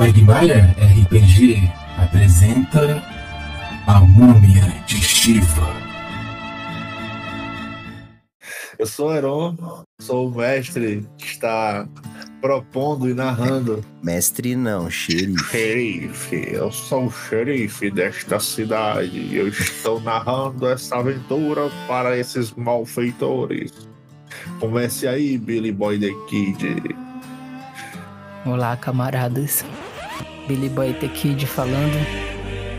Quagmire RPG apresenta A Múmia de Shiva. Eu sou o Heron, sou o mestre que está propondo e narrando. Mestre não, xerife. Xerife, eu sou o xerife desta cidade e eu estou narrando essa aventura para esses malfeitores. Comece aí, Billy Boy the Kid. Olá, camaradas. Billy Boy The Kid falando.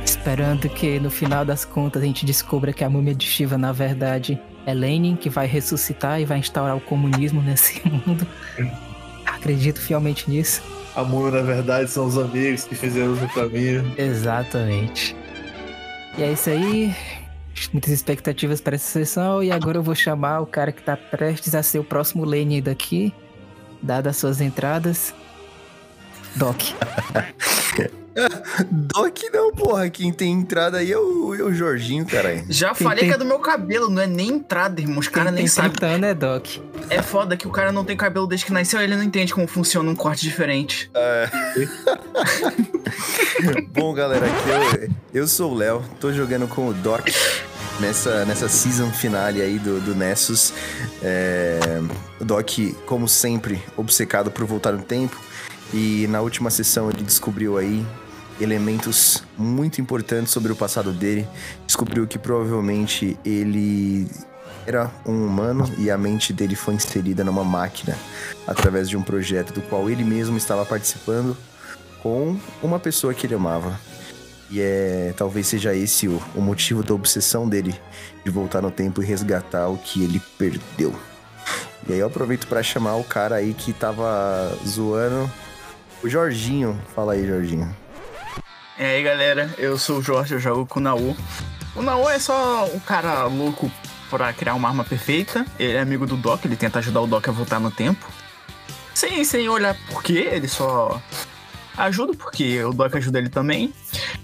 Esperando que no final das contas a gente descubra que a múmia de Shiva, na verdade, é Lenin, que vai ressuscitar e vai instaurar o comunismo nesse mundo. Acredito fielmente nisso. A múmia, na verdade, são os amigos que fizeram o caminho. Exatamente. E é isso aí. Muitas expectativas para essa sessão. E agora eu vou chamar o cara que tá prestes a ser o próximo Lenin daqui, dadas as suas entradas. Doc. Doc não, porra. Quem tem entrada aí é o, é o Jorginho, caralho. Já Quem falei tem- que é do meu cabelo, não é nem entrada, irmão. Os caras nem sabem. 30 anos é Doc. É foda que o cara não tem cabelo desde que nasceu, ele não entende como funciona um corte diferente. Bom, galera, aqui eu, eu sou o Léo. Tô jogando com o Doc nessa, nessa season finale aí do, do Nessus. É, o Doc, como sempre, obcecado por voltar no tempo. E na última sessão ele descobriu aí elementos muito importantes sobre o passado dele. Descobriu que provavelmente ele era um humano e a mente dele foi inserida numa máquina através de um projeto do qual ele mesmo estava participando com uma pessoa que ele amava. E é talvez seja esse o, o motivo da obsessão dele de voltar no tempo e resgatar o que ele perdeu. E aí eu aproveito para chamar o cara aí que tava zoando, o Jorginho. Fala aí, Jorginho. E aí, galera, eu sou o Jorge, eu jogo com o Naô. O Naô é só um cara louco pra criar uma arma perfeita. Ele é amigo do Doc, ele tenta ajudar o Doc a voltar no tempo. Sem, sem olhar por quê, ele só ajuda porque o Doc ajuda ele também.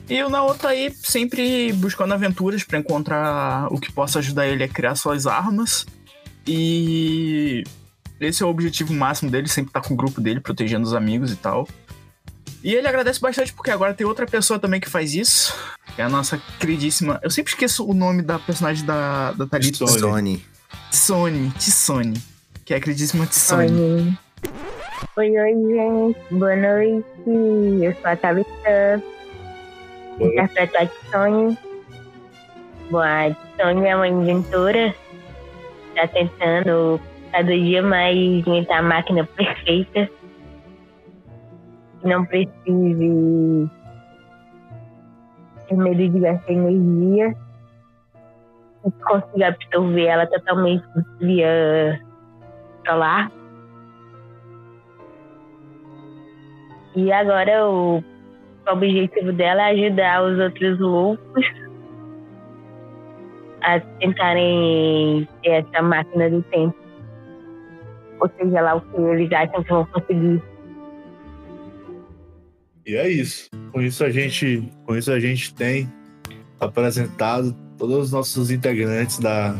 E o Naô tá aí sempre buscando aventuras pra encontrar o que possa ajudar ele a criar suas armas. E esse é o objetivo máximo dele, sempre tá com o grupo dele, protegendo os amigos e tal. E ele agradece bastante porque agora tem outra pessoa também que faz isso. Que é a nossa queridíssima. Eu sempre esqueço o nome da personagem da, da Thalita. Sony. Sony. Tsone. Que é a queridíssima Tsone. Oi. Oi, oi, gente. Boa noite. Eu sou a Thalita. Boa Interpreto a Tissone. Bom, a Tissone é uma inventora. Tá tentando cada dia mais inventar a máquina perfeita. Que não precise ter medo de gastar energia. E consiga absorver ela totalmente via solar. E agora o objetivo dela é ajudar os outros loucos a tentarem ter essa máquina do tempo. Ou seja lá o que eles acham que vão conseguir. E é isso. Com isso a gente, com isso a gente tem apresentado todos os nossos integrantes da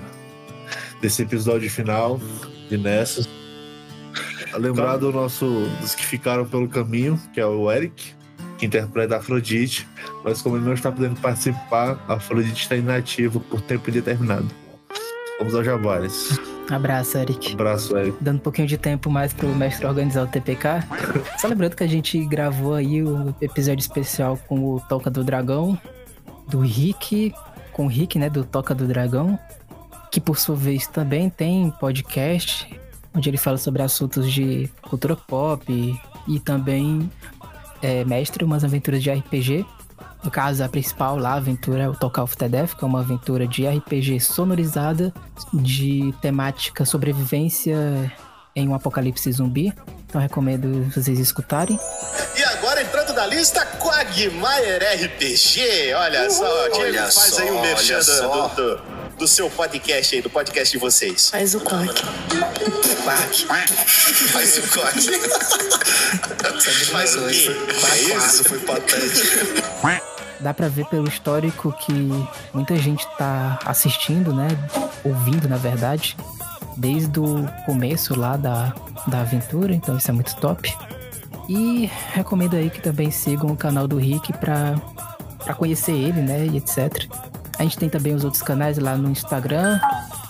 desse episódio final de Nessas. Lembrar do nosso dos que ficaram pelo caminho, que é o Eric, que interpreta a Afrodite, mas como ele não está podendo participar, a Afrodite está inativa por tempo indeterminado. Vamos aos jabares. Abraço, Eric. Abraço, Eric. Dando um pouquinho de tempo mais pro mestre organizar o TPK. Só lembrando que a gente gravou aí o episódio especial com o Toca do Dragão, do Rick, com o Rick, né, do Toca do Dragão, que por sua vez também tem podcast, onde ele fala sobre assuntos de cultura pop e, e também é, mestre umas aventuras de RPG. No caso, a principal lá, a aventura é o Talk of the Death, que é uma aventura de RPG sonorizada de temática sobrevivência em um apocalipse zumbi. Então recomendo vocês escutarem. E agora entrando na lista, Quagmire RPG. Olha só, Diego, olha faz só, aí um merchan só. do, do seu podcast aí, do podcast de vocês. Faz o quack. Faz o corte. Faz o quê? É isso? foi patético. Dá pra ver pelo histórico que muita gente tá assistindo, né? Ouvindo, na verdade, desde o começo lá da, da aventura, então isso é muito top. E recomendo aí que também sigam o canal do Rick pra, pra conhecer ele, né? E etc. A gente tem também os outros canais lá no Instagram,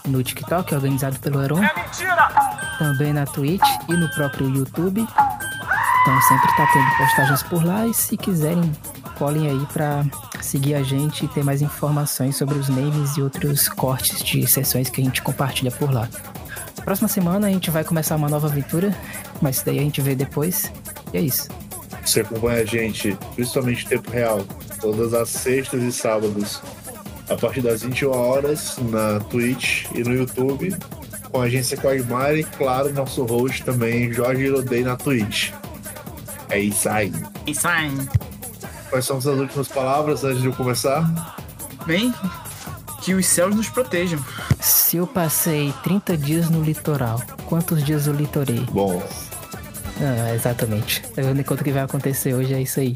no TikTok, organizado pelo Heron. É mentira! Também na Twitch e no próprio YouTube. Então sempre tá tendo postagens por lá e se quiserem colhem aí para seguir a gente e ter mais informações sobre os names e outros cortes de sessões que a gente compartilha por lá. Próxima semana a gente vai começar uma nova aventura, mas daí a gente vê depois. E é isso. Você acompanha a gente, principalmente em tempo real, todas as sextas e sábados, a partir das 21 horas, na Twitch e no YouTube, com a agência Quagmire e, claro, nosso host também, Jorge Irodei, na Twitch. É isso aí. Isso aí. Quais são as últimas palavras antes de eu começar? Bem, que os céus nos protejam. Se eu passei 30 dias no litoral, quantos dias eu litorei? Bom. Ah, exatamente. Tá vendo enquanto que vai acontecer hoje é isso aí.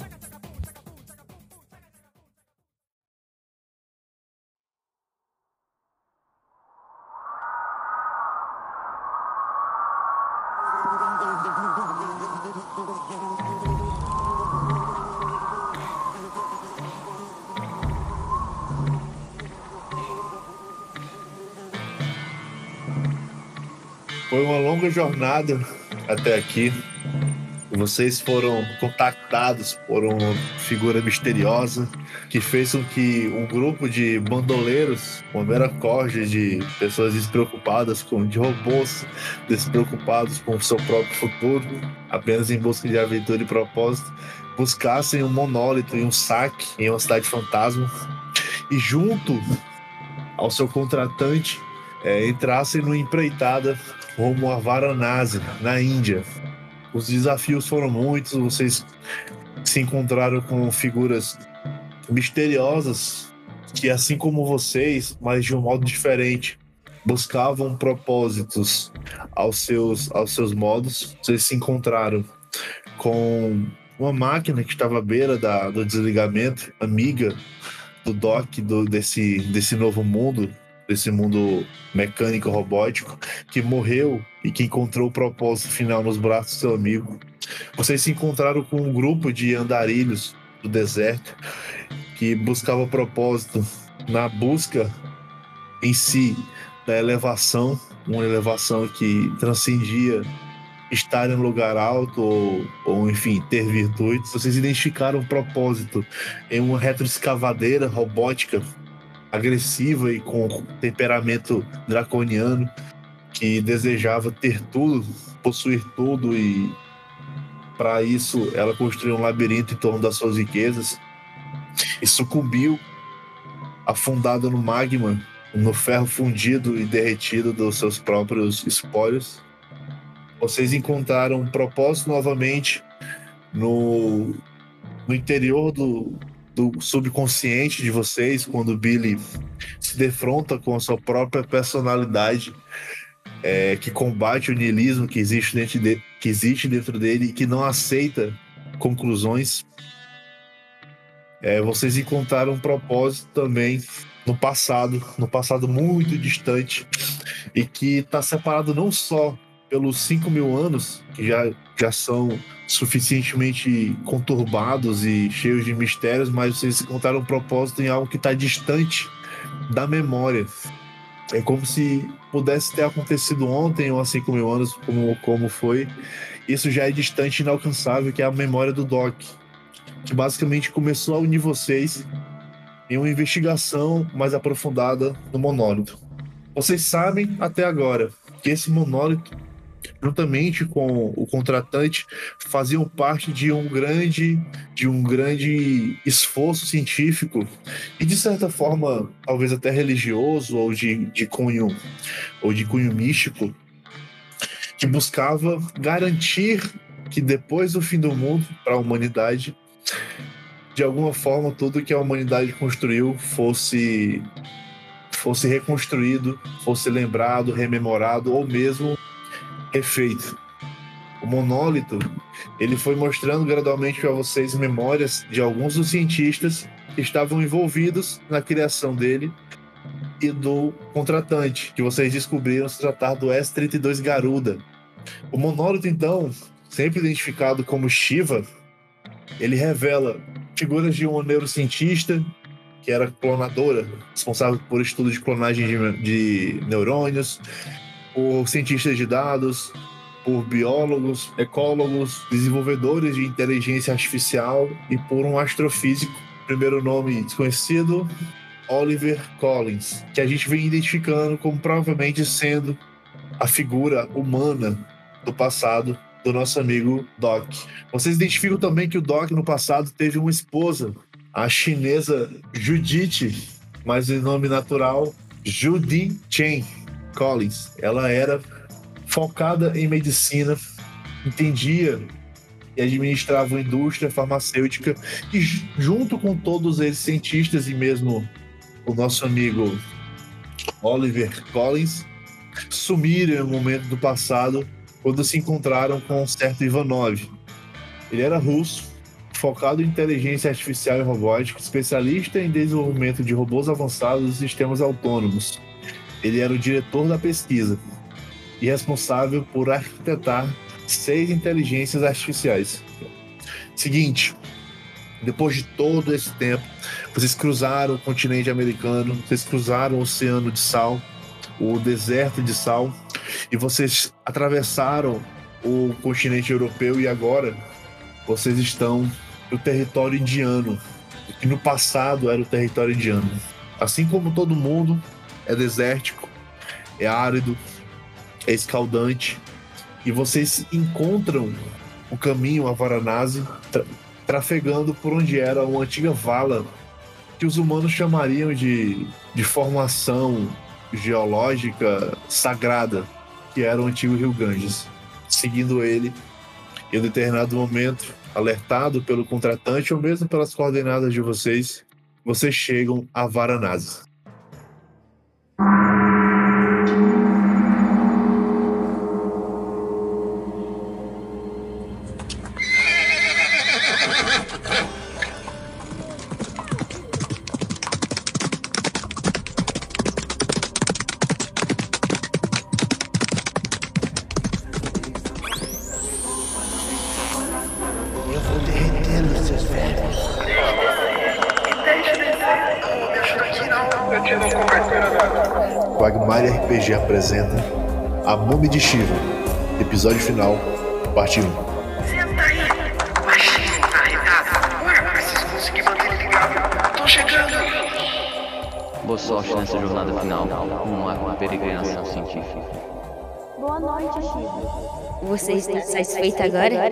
Longa jornada até aqui. Vocês foram contactados por uma figura misteriosa que fez com que um grupo de bandoleiros, uma mera corja de pessoas despreocupadas com de robôs, despreocupados com o seu próprio futuro, apenas em busca de aventura e propósito, buscassem um monólito e um saque em uma cidade fantasma e junto ao seu contratante é, entrassem numa empreitada rumo a Varanasi, na Índia. Os desafios foram muitos, vocês se encontraram com figuras misteriosas que, assim como vocês, mas de um modo diferente, buscavam propósitos aos seus, aos seus modos. Vocês se encontraram com uma máquina que estava à beira da, do desligamento, amiga do Doc do, desse, desse novo mundo, desse mundo mecânico robótico que morreu e que encontrou o propósito final nos braços do seu amigo. Vocês se encontraram com um grupo de andarilhos do deserto que buscava propósito na busca em si da elevação, uma elevação que transcendia estar em um lugar alto ou, ou enfim, ter virtudes. Vocês identificaram um propósito em uma retroescavadeira robótica agressiva e com temperamento draconiano que desejava ter tudo, possuir tudo e para isso ela construiu um labirinto em torno das suas riquezas e sucumbiu afundada no magma, no ferro fundido e derretido dos seus próprios espólios. Vocês encontraram um propósito novamente no, no interior do, do subconsciente de vocês quando o Billy se defronta com a sua própria personalidade é, que combate o niilismo que existe, dentro de, que existe dentro dele e que não aceita conclusões. É, vocês encontraram um propósito também no passado, no passado muito distante, e que está separado não só pelos 5 mil anos, que já, já são suficientemente conturbados e cheios de mistérios, mas vocês encontraram um propósito em algo que está distante da memória. É como se pudesse ter acontecido ontem ou há 5 mil anos, como, como foi. Isso já é distante e inalcançável, que é a memória do Doc, que basicamente começou a unir vocês em uma investigação mais aprofundada no monólito. Vocês sabem até agora que esse monólito juntamente com o contratante, faziam parte de um grande, de um grande esforço científico e de certa forma, talvez até religioso ou de, de cunho ou de cunho místico, que buscava garantir que depois do fim do mundo para a humanidade, de alguma forma tudo que a humanidade construiu fosse fosse reconstruído, fosse lembrado, rememorado ou mesmo efeito. O monólito, ele foi mostrando gradualmente para vocês memórias de alguns dos cientistas que estavam envolvidos na criação dele e do contratante, que vocês descobriram se tratar do S-32 Garuda. O monólito, então, sempre identificado como Shiva, ele revela figuras de um neurocientista que era clonadora, responsável por estudo de clonagem de, de neurônios, por cientistas de dados, por biólogos, ecólogos, desenvolvedores de inteligência artificial e por um astrofísico, primeiro nome desconhecido, Oliver Collins, que a gente vem identificando como provavelmente sendo a figura humana do passado do nosso amigo Doc. Vocês identificam também que o Doc no passado teve uma esposa, a chinesa Judith, mas em nome natural Judy Chen Collins. Ela era focada em medicina, entendia e administrava uma indústria farmacêutica e junto com todos esses cientistas e mesmo o nosso amigo Oliver Collins sumiram em um momento do passado quando se encontraram com um certo Ivanov. Ele era russo, focado em inteligência artificial e robótica, especialista em desenvolvimento de robôs avançados e sistemas autônomos. Ele era o diretor da pesquisa e responsável por arquitetar seis inteligências artificiais. Seguinte, depois de todo esse tempo, vocês cruzaram o continente americano, vocês cruzaram o Oceano de Sal, o deserto de sal, e vocês atravessaram o continente europeu e agora vocês estão no território indiano, que no passado era o território indiano. Assim como todo mundo, é desértico, é árido, é escaldante, e vocês encontram o caminho a Varanasi tra trafegando por onde era uma antiga vala que os humanos chamariam de, de formação geológica sagrada, que era o antigo Rio Ganges. Seguindo ele, em um determinado momento, alertado pelo contratante ou mesmo pelas coordenadas de vocês, vocês chegam a Varanasi. Thank. RPG apresenta A Múmia de Shiva, episódio final, parte 1. Senta aí, baixinho, arretado. Bora, preciso conseguir manter ele ligado. Tô chegando. Boa sorte nessa jornada final, uma peregrinação científica. Boa noite, Shiva. Você está satisfeito agora?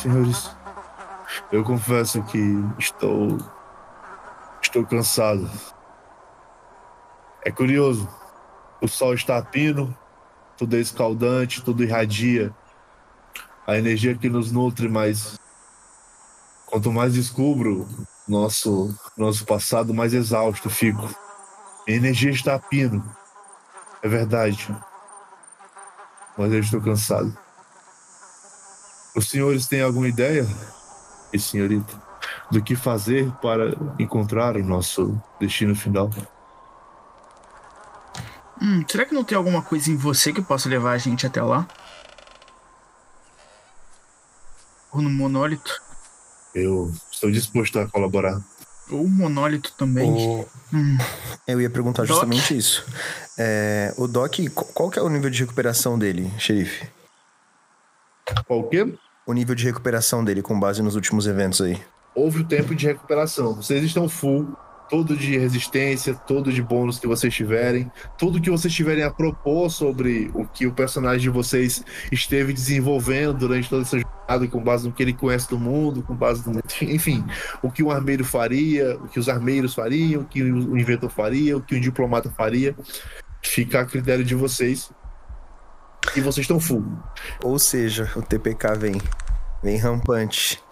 Senhores, eu confesso que estou Estou cansado. É curioso. O sol está pino, tudo é escaldante, tudo irradia. A energia que nos nutre, mas quanto mais descubro nosso nosso passado, mais exausto fico. A energia está pino. É verdade. Mas eu estou cansado. Os senhores têm alguma ideia? E senhorita? Do que fazer para encontrar o nosso destino final. Hum, será que não tem alguma coisa em você que possa levar a gente até lá? Ou no monólito? Eu estou disposto a colaborar. Ou o monólito também. O... Hum. Eu ia perguntar Doc? justamente isso. É, o Doc, qual que é o nível de recuperação dele, xerife? Qual o quê? O nível de recuperação dele com base nos últimos eventos aí houve o tempo de recuperação. Vocês estão full, todo de resistência, todo de bônus que vocês tiverem, tudo que vocês tiverem a propor sobre o que o personagem de vocês esteve desenvolvendo durante toda essa jornada, com base no que ele conhece do mundo, com base no. Enfim, o que um armeiro faria, o que os armeiros fariam, o que o inventor faria, o que um diplomata faria, fica a critério de vocês. E vocês estão full. Ou seja, o TPK vem. Vem rampante.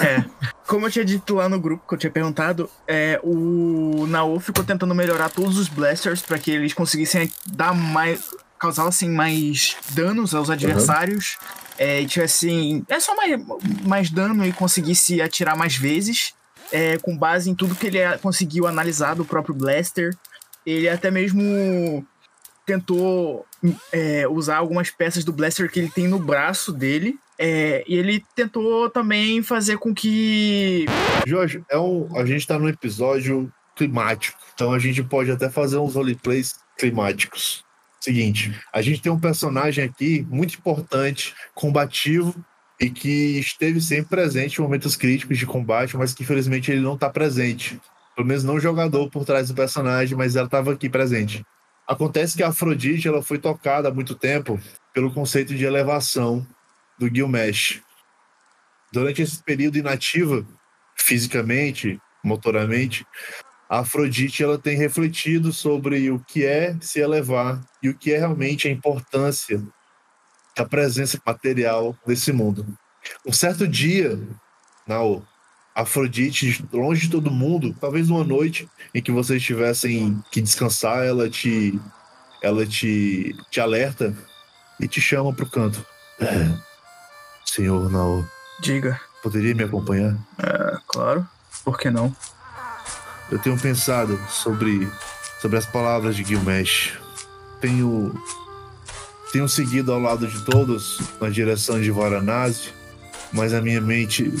É. Como eu tinha dito lá no grupo que eu tinha perguntado, é, o Nao ficou tentando melhorar todos os blasters para que eles conseguissem dar mais. causassem mais danos aos adversários. Uhum. É, e tivessem. É só mais, mais dano e conseguisse atirar mais vezes. É, com base em tudo que ele conseguiu analisar do próprio Blaster. Ele até mesmo tentou é, usar algumas peças do blaster que ele tem no braço dele. É, e ele tentou também fazer com que. Jorge, é um, a gente tá num episódio climático. Então a gente pode até fazer uns roleplays climáticos. Seguinte, a gente tem um personagem aqui muito importante, combativo, e que esteve sempre presente em momentos críticos de combate, mas que infelizmente ele não está presente. Pelo menos não o jogador por trás do personagem, mas ela estava aqui presente. Acontece que a Afrodite ela foi tocada há muito tempo pelo conceito de elevação do Gilgamesh. Durante esse período inativa, fisicamente, motoramente, a Afrodite ela tem refletido sobre o que é se elevar e o que é realmente a importância da presença material nesse mundo. Um certo dia, Nao, Afrodite, longe de todo mundo, talvez uma noite em que vocês tivessem que descansar, ela te ela te, te alerta e te chama pro canto. Senhor Nao. Diga. Poderia me acompanhar? É, claro. Por que não? Eu tenho pensado sobre sobre as palavras de Gilgamesh. Tenho tenho seguido ao lado de todos na direção de Varanasi, mas a minha mente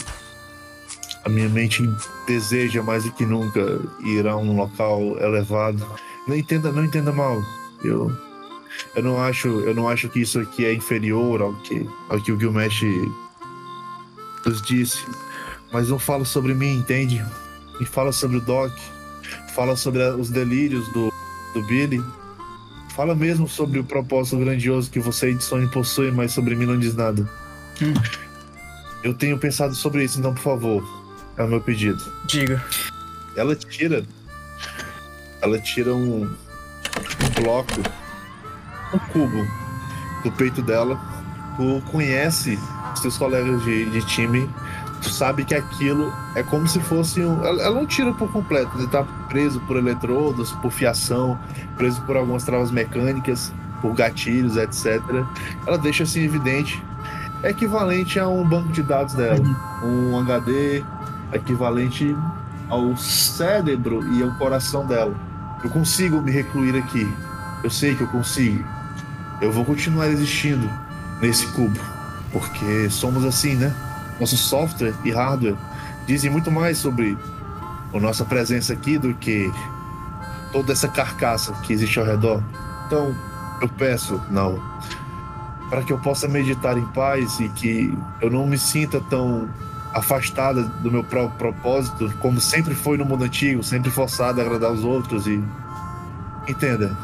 a minha mente deseja mais do que nunca ir a um local elevado. Não entenda, não entenda mal. Eu eu não acho, eu não acho que isso aqui é inferior ao que ao que o Gilgamesh nos disse, mas não fala sobre mim, entende? Me fala sobre o Doc, fala sobre os delírios do, do Billy, fala mesmo sobre o propósito grandioso que você e Sony possuem, mas sobre mim não diz nada. Hum. Eu tenho pensado sobre isso, então por favor, é o meu pedido. Diga. Ela tira, ela tira um, um bloco, um cubo do peito dela. Tu conhece seus colegas de, de time tu sabe que aquilo é como se fosse um. Ela, ela não tira por completo, ele tá preso por eletrodos, por fiação, preso por algumas travas mecânicas, por gatilhos, etc. Ela deixa assim evidente. É equivalente a um banco de dados dela. Um HD equivalente ao cérebro e ao coração dela. Eu consigo me recluir aqui. Eu sei que eu consigo. Eu vou continuar existindo nesse cubo. Porque somos assim, né? nosso software e hardware dizem muito mais sobre a nossa presença aqui do que toda essa carcaça que existe ao redor. Então, eu peço, não, para que eu possa meditar em paz e que eu não me sinta tão afastada do meu próprio propósito, como sempre foi no mundo antigo, sempre forçado a agradar os outros e entenda.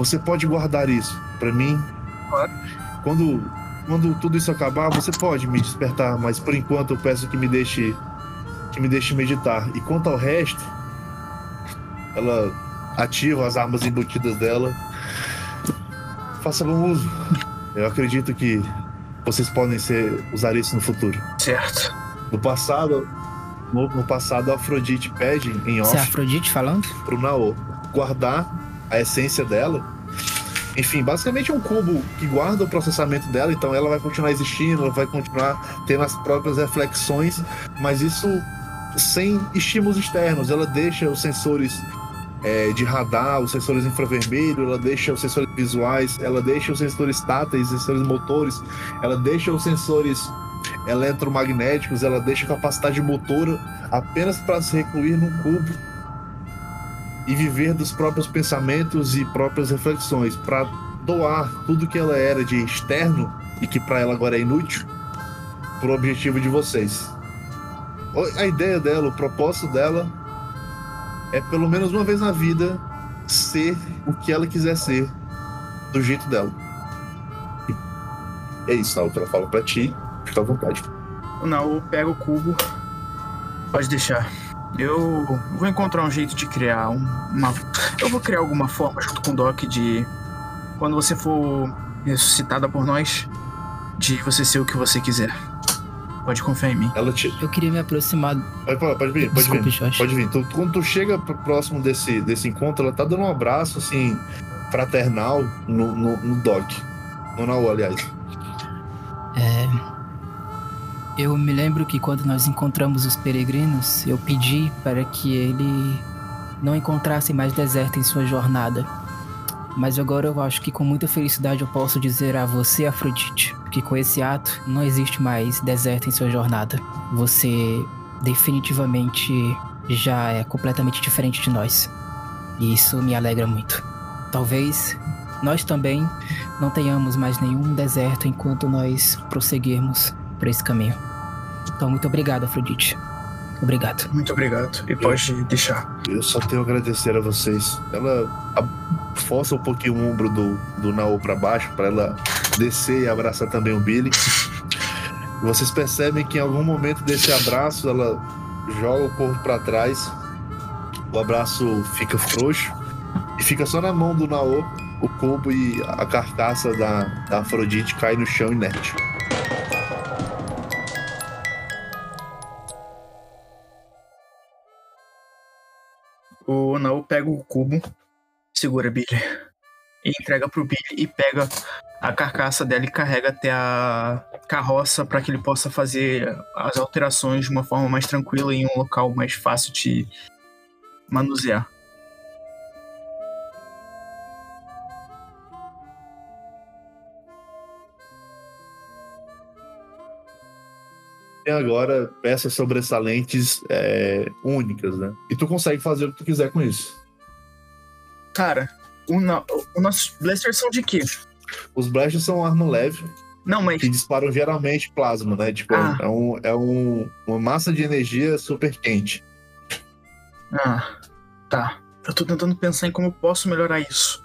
Você pode guardar isso para mim. Quando quando tudo isso acabar, você pode me despertar, mas por enquanto eu peço que me deixe que me deixe meditar. E quanto ao resto, ela ativa as armas embutidas dela. Faça bom uso. Eu acredito que vocês podem ser, usar isso no futuro. Certo. No passado, no, no passado, a Afrodite pede em off. Você é a Afrodite falando? Pro Nao guardar a essência dela enfim, basicamente é um cubo que guarda o processamento dela, então ela vai continuar existindo, ela vai continuar tendo as próprias reflexões, mas isso sem estímulos externos. Ela deixa os sensores é, de radar, os sensores infravermelho, ela deixa os sensores visuais, ela deixa os sensores táteis, sensores motores, ela deixa os sensores eletromagnéticos, ela deixa a capacidade motora apenas para se recluir num cubo e viver dos próprios pensamentos e próprias reflexões para doar tudo que ela era de externo e que para ela agora é inútil pro objetivo de vocês. A ideia dela, o propósito dela é pelo menos uma vez na vida ser o que ela quiser ser do jeito dela. É isso, Naú, que ela fala pra ti. Fica à vontade. O Naú pega o cubo. Pode deixar. Eu vou encontrar um jeito de criar um, uma. Eu vou criar alguma forma junto com o Doc de. Quando você for ressuscitada por nós, de você ser o que você quiser. Pode confiar em mim. Ela te... Eu queria me aproximar. Pode, pode, pode vir, pode Desculpe, vir. Jorge. Pode vir. Tu, quando tu chega próximo desse, desse encontro, ela tá dando um abraço, assim, fraternal no, no, no Doc. No Naú, aliás. É, eu me lembro que quando nós encontramos os peregrinos, eu pedi para que ele não encontrasse mais deserto em sua jornada. Mas agora eu acho que com muita felicidade eu posso dizer a você, Afrodite, que com esse ato não existe mais deserto em sua jornada. Você definitivamente já é completamente diferente de nós. E isso me alegra muito. Talvez nós também não tenhamos mais nenhum deserto enquanto nós prosseguirmos por esse caminho. Então, muito obrigado, Afrodite. Obrigado. Muito obrigado. E pode deixar. Eu só tenho a agradecer a vocês. Ela força um pouquinho o ombro do, do Nao para baixo, para ela descer e abraçar também o Billy. Vocês percebem que em algum momento desse abraço ela joga o corpo para trás, o abraço fica frouxo e fica só na mão do Nao, o cubo e a carcaça da, da Afrodite cai no chão inerte. O Nao pega o cubo, segura Billy e entrega pro Billy e pega a carcaça dela e carrega até a carroça para que ele possa fazer as alterações de uma forma mais tranquila em um local mais fácil de manusear. Tem agora peças sobressalentes é, únicas, né? E tu consegue fazer o que tu quiser com isso. Cara, o, no, o nossos blasters são de quê? Os blasters são arma leve. Não, mas. Que disparam geralmente plasma, né? Tipo, Ah. é, um, é um, uma massa de energia super quente. Ah, tá. Eu tô tentando pensar em como eu posso melhorar isso.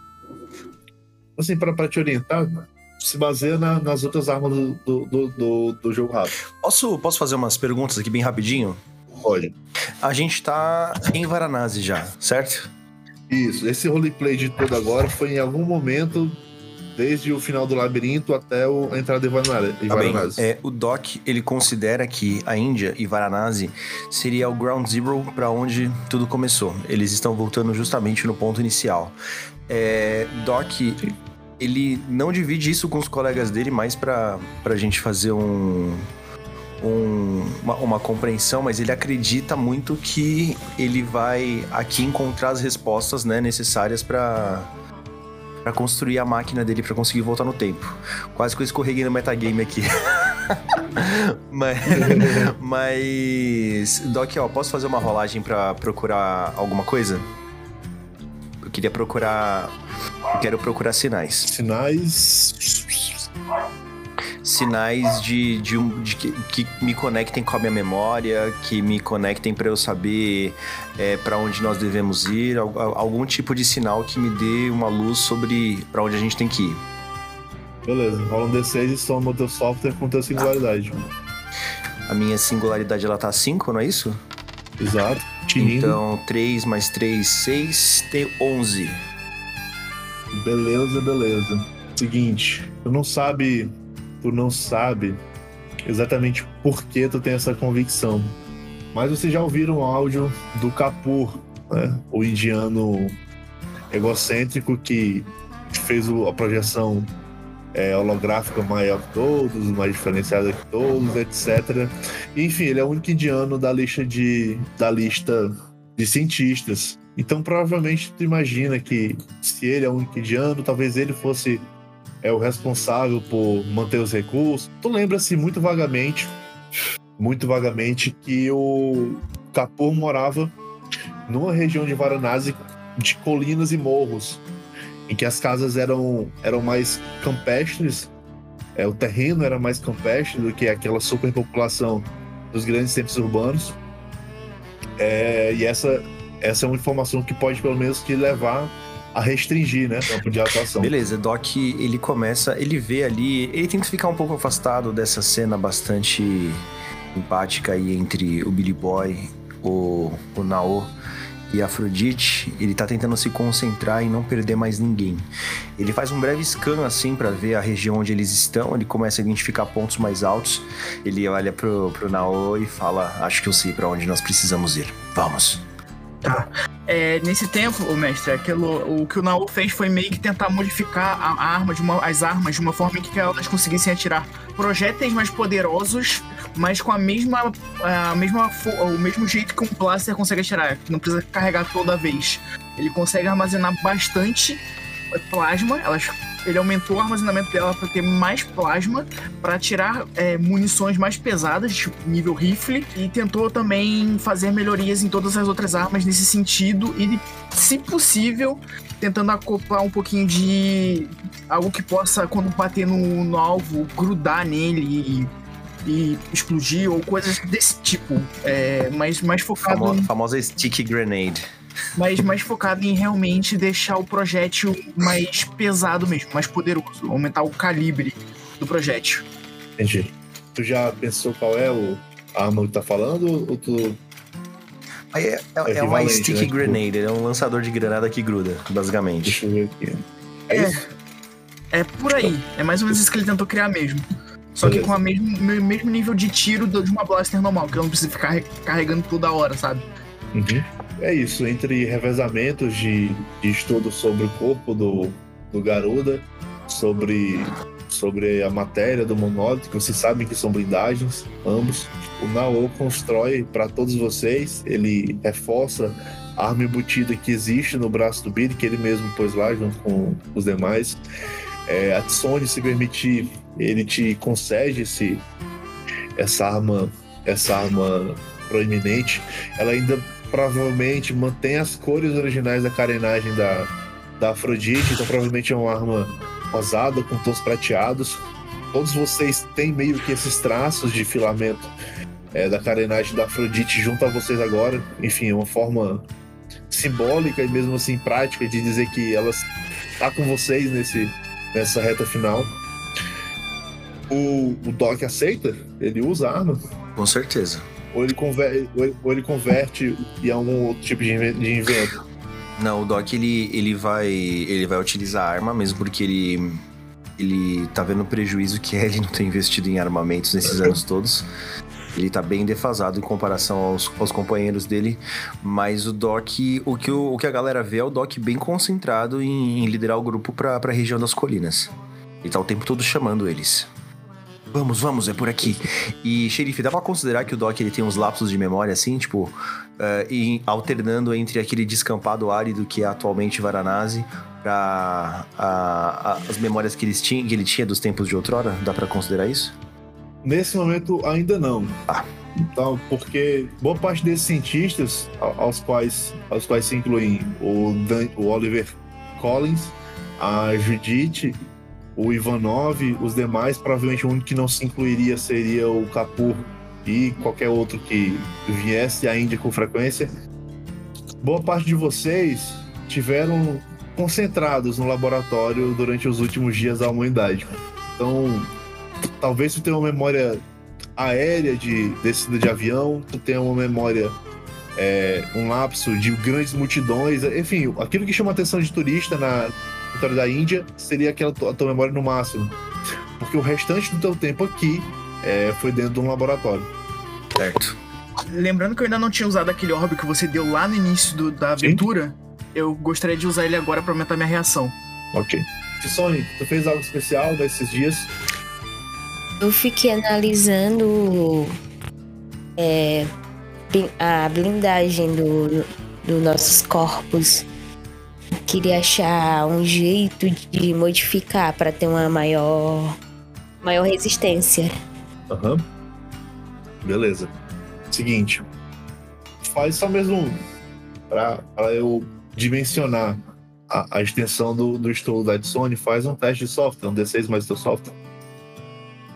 Assim, pra, pra te orientar, se baseia na- nas outras armas do, do, do, do- jogo rápido. Posso, posso fazer umas perguntas aqui bem rapidinho? Pode. A gente tá em Varanasi já, certo? Isso, esse roleplay de todo agora foi em algum momento, desde o final do labirinto até o- a entrada em Varanasi. Tá bem. É, o Doc, ele considera que a Índia e Varanasi seria o ground zero para onde tudo começou. Eles estão voltando justamente no ponto inicial. É, Doc, ele não divide isso com os colegas dele, mais para a gente fazer um, um- uma, uma compreensão, mas ele acredita muito que ele vai aqui encontrar as respostas né, necessárias para para construir a máquina dele para conseguir voltar no tempo. Quase que eu escorreguei no metagame aqui. mas, mas Doc, ó, posso fazer uma rolagem para procurar alguma coisa? Queria procurar, eu quero procurar sinais. Sinais. Sinais de, de, um, de que, que me conectem com a minha memória, que me conectem para eu saber é, para onde nós devemos ir, al- al- algum tipo de sinal que me dê uma luz sobre para onde a gente tem que ir. Beleza, rola um D6 e soma o teu software com tua singularidade. A minha singularidade ela tá 5, não é isso? Exato. Tinindo. Então, 3 mais 3, 6, tem 11. Beleza, beleza. Seguinte, tu não sabe, tu não sabe exatamente por que tu tem essa convicção. Mas vocês já ouviram o áudio do Kapur, né? O indiano egocêntrico que fez a projeção é, holográfica maior que todos, mais diferenciada que todos, etc. Enfim, ele é o único indiano da lista de, da lista de cientistas. Então, provavelmente, tu imagina que se ele é o único indiano, talvez ele fosse é, o responsável por manter os recursos. Tu lembra-se muito vagamente, muito vagamente, que o Kapur morava numa região de Varanasi de colinas e morros, em que as casas eram, eram mais campestres, é, o terreno era mais campestre do que aquela superpopulação dos grandes centros urbanos. É, e essa, essa é uma informação que pode, pelo menos, te levar a restringir, né? Campo de atuação. Beleza, Doc, ele começa, ele vê ali, ele tenta ficar um pouco afastado dessa cena bastante empática aí entre o Billy Boy, o, o Nao e Afrodite. Ele tá tentando se concentrar e não perder mais ninguém. Ele faz um breve scan assim pra ver a região onde eles estão, ele começa a identificar pontos mais altos. Ele olha pro, pro Nao e fala: Acho que eu sei pra onde nós precisamos ir. Vamos. Tá. É, nesse tempo, o mestre, aquilo, o que o Naô fez foi meio que tentar modificar a, arma de uma, as armas de uma forma que elas conseguissem atirar projéteis mais poderosos, mas com a mesma, a mesma o mesmo jeito que um blaster consegue atirar, que não precisa carregar toda vez. Ele consegue armazenar bastante plasma, elas ele aumentou o armazenamento dela para ter mais plasma, para tirar é, munições mais pesadas, tipo nível rifle, e tentou também fazer melhorias em todas as outras armas nesse sentido, e, se possível, tentando acoplar um pouquinho de algo que possa, quando bater no, no alvo, grudar nele e, e, explodir, ou coisas desse tipo. É, mas mais focado. Famosa, famosa stick grenade mas mais focado em realmente deixar o projétil mais pesado mesmo, mais poderoso, aumentar o calibre do projétil. Entendi. Tu já pensou qual é o a arma que tá falando ou tu é, é, é, é uma stick né? grenade, é um lançador de granada que gruda, basicamente. Deixa eu ver aqui. É, é isso? É por aí. É mais ou menos isso que ele tentou criar mesmo. Só Beleza. que com o mesmo, mesmo nível de tiro de uma blaster normal, que não precisa ficar carregando toda hora, sabe? Uhum. É isso, entre revezamentos de, de estudo sobre o corpo do, do Garuda, sobre, sobre a matéria do monólito, que vocês sabem que são blindagens, ambos. O Nao constrói para todos vocês, ele reforça a arma embutida que existe no braço do Billy, que ele mesmo pôs lá junto com os demais. É, a Tsone, se permitir, ele te concede esse, essa arma, essa arma proeminente. Ela ainda provavelmente mantém as cores originais da carenagem da, da Afrodite, então provavelmente é uma arma rosada com tons prateados. Todos vocês têm meio que esses traços de filamento é, da carenagem da Afrodite junto a vocês agora. Enfim, é uma forma simbólica e mesmo assim prática de dizer que ela está com vocês nesse, nessa reta final. O, o Doc aceita? Ele usa a arma? Com certeza ou ele, converte, ou ele converte em algum outro tipo de invento? Não, o Doc ele, ele, vai, ele vai utilizar a arma mesmo porque ele, ele tá vendo o prejuízo que é ele não ter investido em armamentos nesses anos todos. Ele tá bem defasado em comparação aos, aos companheiros dele, mas o Doc, o que, o, o que a galera vê é o Doc bem concentrado em, em liderar o grupo pra, pra região das colinas. Ele tá o tempo todo chamando eles. Vamos, vamos, é por aqui. E, xerife, dá pra considerar que o Doc ele tem uns lapsos de memória, assim, tipo, uh, e alternando entre aquele descampado árido que é atualmente Varanasi para as memórias que, eles tinham, que ele tinha dos tempos de outrora? Dá para considerar isso? Nesse momento, ainda não. Ah. Então, porque boa parte desses cientistas, aos quais, aos quais se incluem o, Dan, o Oliver Collins, a Judith o Ivanov, os demais, provavelmente o único que não se incluiria seria o Kapur e qualquer outro que viesse à Índia com frequência. Boa parte de vocês tiveram concentrados no laboratório durante os últimos dias da humanidade. Então, talvez tu tenha uma memória aérea de descida de avião, tu tenha uma memória é, um lapso de grandes multidões, enfim, aquilo que chama a atenção de turista na vitória da Índia seria aquela tua, tua memória no máximo. Porque o restante do teu tempo aqui é, foi dentro de um laboratório. Certo. Lembrando que eu ainda não tinha usado aquele orbe que você deu lá no início do, da aventura, Sim. eu gostaria de usar ele agora para aumentar minha reação. Ok. Sony, tu fez algo especial nesses dias? Eu fiquei analisando é, a blindagem dos do nossos corpos queria achar um jeito de modificar para ter uma maior maior resistência. Aham. Uhum. Beleza. Seguinte. Faz só mesmo para eu dimensionar a, a, extensão do, do estudo da Sony, faz um teste de software, um D6 mais teu software.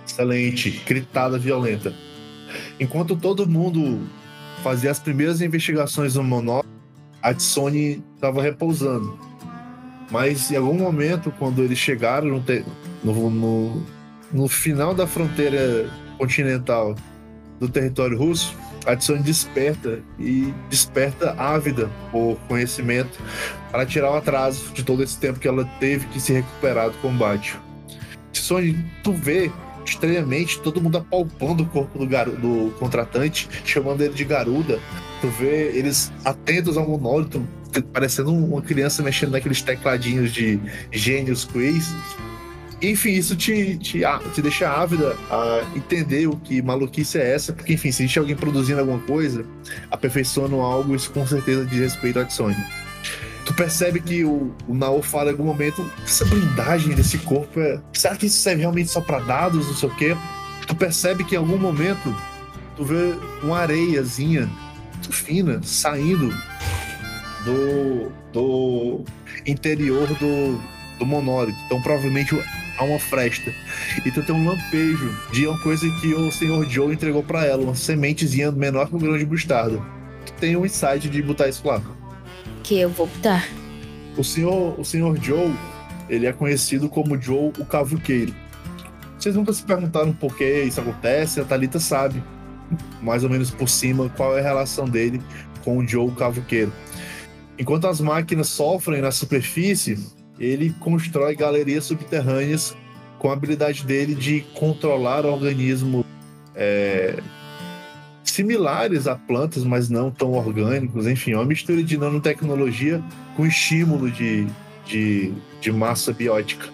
Excelente. Gritada violenta. Enquanto todo mundo fazia as primeiras investigações no monólogo, a Sony estava repousando. Mas em algum momento, quando eles chegaram no, no, no, no final da fronteira continental do território russo, a Sony desperta e desperta ávida por conhecimento para tirar o atraso de todo esse tempo que ela teve que se recuperar do combate. Sony, tu vê estranhamente todo mundo apalpando o corpo do, do contratante, chamando ele de garuda, Tu vê eles atentos ao monólito, parecendo uma criança mexendo naqueles tecladinhos de gênios quiz. Enfim, isso te, te, te deixa ávida a entender o que maluquice é essa, porque, enfim, se existe alguém produzindo alguma coisa, aperfeiçoando algo, isso com certeza diz respeito à Sony. Tu percebe que o, o Nao fala em algum momento, essa blindagem desse corpo é. Será que isso serve realmente só pra dados, não sei o quê? Tu percebe que em algum momento tu vê uma areiazinha muito fina saindo do, do interior do, do monólito. Então provavelmente há uma fresta. E tu tem um lampejo de uma coisa que o senhor Joe entregou para ela, uma sementezinha menor que um grão de mostarda. Tu tem um insight de botar isso lá. Que eu vou botar. O senhor, o senhor Joe, ele é conhecido como Joe o Cavuqueiro. Vocês nunca se perguntaram por que isso acontece? A Thalita sabe, mais ou menos por cima, qual é a relação dele com o Joe o Cavuqueiro. Enquanto as máquinas sofrem na superfície, ele constrói galerias subterrâneas com a habilidade dele de controlar organismos é, similares a plantas, mas não tão orgânicos. Enfim, é uma mistura de nanotecnologia com estímulo de, de, de massa biótica.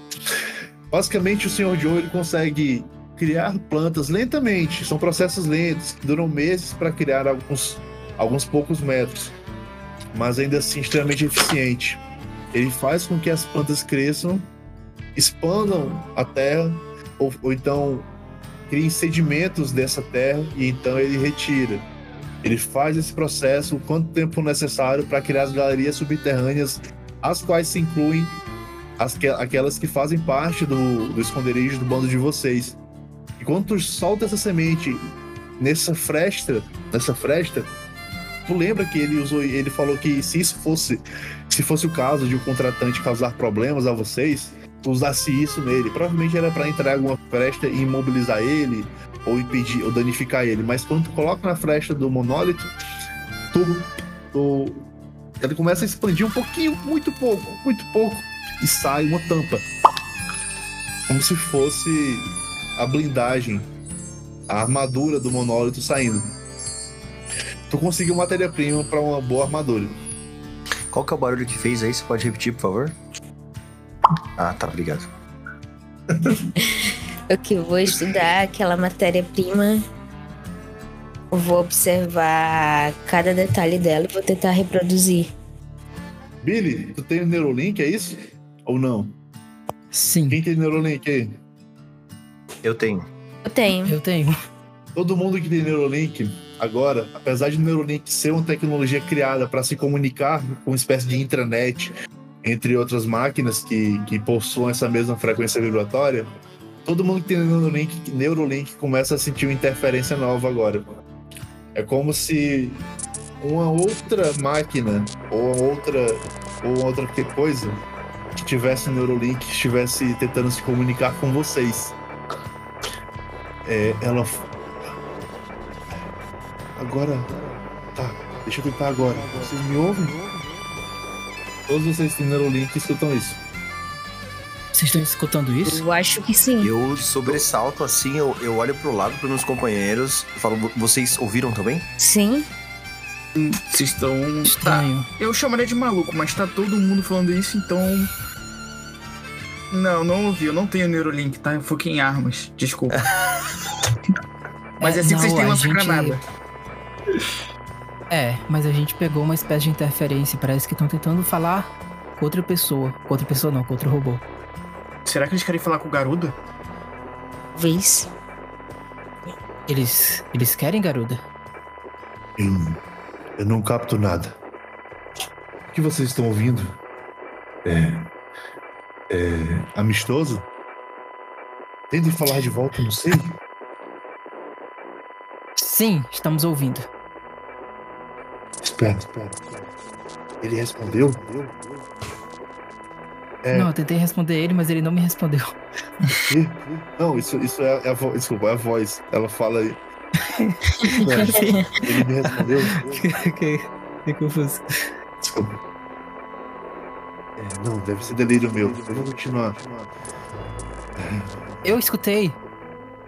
Basicamente, o Sr. Joe ele consegue criar plantas lentamente. São processos lentos que duram meses para criar alguns, alguns poucos metros, mas ainda assim extremamente eficiente. Ele faz com que as plantas cresçam, expandam a terra, ou, ou então criem sedimentos dessa terra e então ele retira. Ele faz esse processo o quanto tempo necessário para criar as galerias subterrâneas, as quais se incluem as que, aquelas que fazem parte do, do esconderijo do bando de vocês. E quando tu solta essa semente nessa fresta, nessa fresta, tu lembra que ele usou, ele falou que se isso fosse, se fosse o caso de um contratante causar problemas a vocês, usasse isso nele. Provavelmente era para entrar alguma fresta e imobilizar ele ou impedir ou danificar ele. Mas quando tu coloca na fresta do monólito, tu, tu ele começa a expandir um pouquinho, muito pouco, muito pouco e sai uma tampa. Como se fosse a blindagem, a armadura do monólito saindo. Tu conseguiu matéria-prima para uma boa armadura. Qual que é o barulho que fez aí? Você pode repetir, por favor? Ah, tá, obrigado. eu que vou estudar aquela matéria-prima, vou observar cada detalhe dela e vou tentar reproduzir. Billy, tu tem o Neurolink, é isso? Ou não? Sim. Quem tem Neurolink aí? Eu tenho. Eu tenho. Eu tenho. Todo mundo que tem Neurolink, agora, apesar de Neurolink ser uma tecnologia criada para se comunicar com uma espécie de intranet entre outras máquinas que, que possuam essa mesma frequência vibratória, todo mundo que tem Neurolink, Neurolink começa a sentir uma interferência nova agora. É como se uma outra máquina ou outra ou outra coisa que tivesse Neurolink estivesse tentando se comunicar com vocês. É, ela agora tá, deixa eu tentar agora. Vocês me ouvem? Todos vocês que têm Neurolink escutam isso. Vocês estão escutando isso? Eu acho que sim. Eu sobressalto assim, eu, eu olho pro lado para meus companheiros e falo, vocês ouviram também? Sim. Vocês estão. Estranho. Tá. Eu chamaria de maluco, mas tá todo mundo falando isso, então. Não, não ouvi. Eu não tenho Neurolink, tá? Eu foquei em armas. Desculpa. mas é, assim não, que vocês têm a uma gente- granada. É, mas a gente pegou uma espécie de interferência. Parece que estão tentando falar com outra pessoa. Com outra pessoa não, com outro robô. Será que eles querem falar com o Garuda? Vez. Eles. Eles querem, Garuda? Eu, eu não capto nada. O que vocês estão ouvindo? É. É. amistoso? Tentem falar de volta, não sei. Sim, estamos ouvindo. Espera, espera, espera. Ele respondeu? É. Não, eu tentei responder ele, mas ele não me respondeu. Não, isso, isso é, é a voz. Desculpa, é a voz. Ela fala aí. Ele me respondeu? Fiquei fiquei confuso. Desculpa. É, não, deve ser delírio meu. Eu vou continuar. Eu escutei.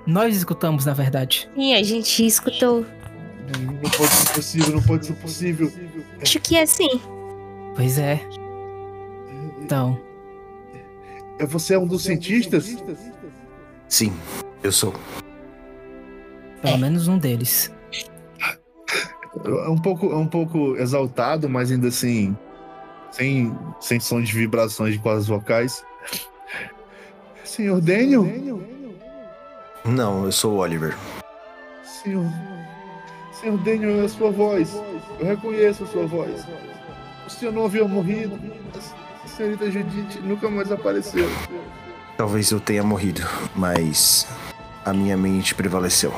Nós escutamos, na verdade. Sim, a gente escutou. Não pode ser possível, não pode ser possível. Acho que é assim. Pois é. Então, É, Você é um dos cientistas? Sim, eu sou. pelo menos um deles. É um pouco, é um pouco exaltado, mas ainda assim. sem, sem som de vibrações de cordas vocais. Senhor Daniel? Não, eu sou o Oliver. Senhor. Senhor Daniel, é a sua voz. Eu reconheço a sua voz. O senhor não havia morrido. A senhorita Judite nunca mais apareceu. Talvez eu tenha morrido, mas a minha mente prevaleceu.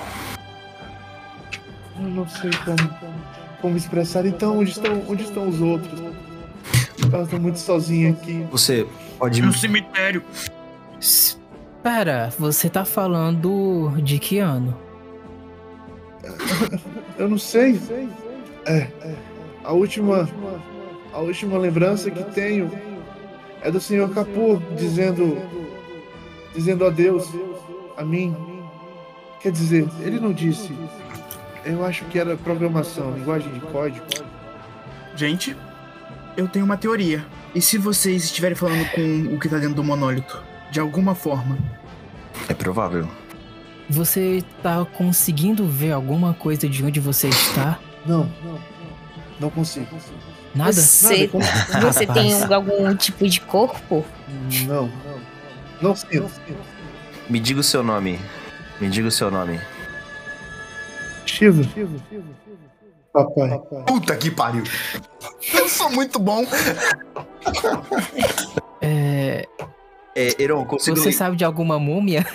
Eu não sei como, como expressar. Então, onde estão, onde estão os outros? Eu estou muito sozinho aqui. Você pode. No cemitério. Espera, você tá falando de que ano? Eu não sei. É, a última, a última lembrança que tenho é do senhor Capur dizendo, dizendo adeus a mim. Quer dizer, ele não disse. Eu acho que era programação, linguagem de código. Gente, eu tenho uma teoria. E se vocês estiverem falando com o que tá dentro do monólito? De alguma forma. É provável. Você tá conseguindo ver alguma coisa de onde você está? Não, não, não consigo. Nada? Você, Nada, você tem algum tipo de corpo? Não, não. Não sinto. Me diga o seu nome. Me diga o seu nome. Shiva. Papai. Puta que pariu. Eu sou muito bom. É. É, Eron, consigo. Você sabe de alguma múmia?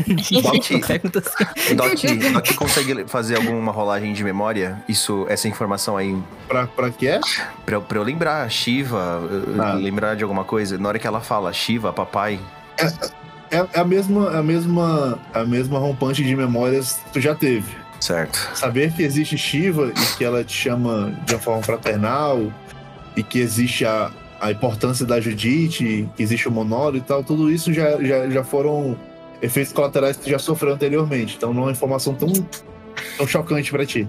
Doc, Pergunta assim. Consegue fazer alguma rolagem de memória? Isso, essa informação aí. Pra, pra quê? Pra, eu- pra eu lembrar, Shiva, Ah. lembrar de alguma coisa. Na hora que ela fala Shiva, papai. É, é a mesma, a mesma, a mesma rompante de memórias que tu já teve. Certo. Saber que existe Shiva e que ela te chama de uma forma fraternal e que existe a, a importância da Judite, que existe o monólito e tal, tudo isso já, já, já foram efeitos colaterais que tu já sofreu anteriormente. Então não é uma informação tão, tão chocante pra ti.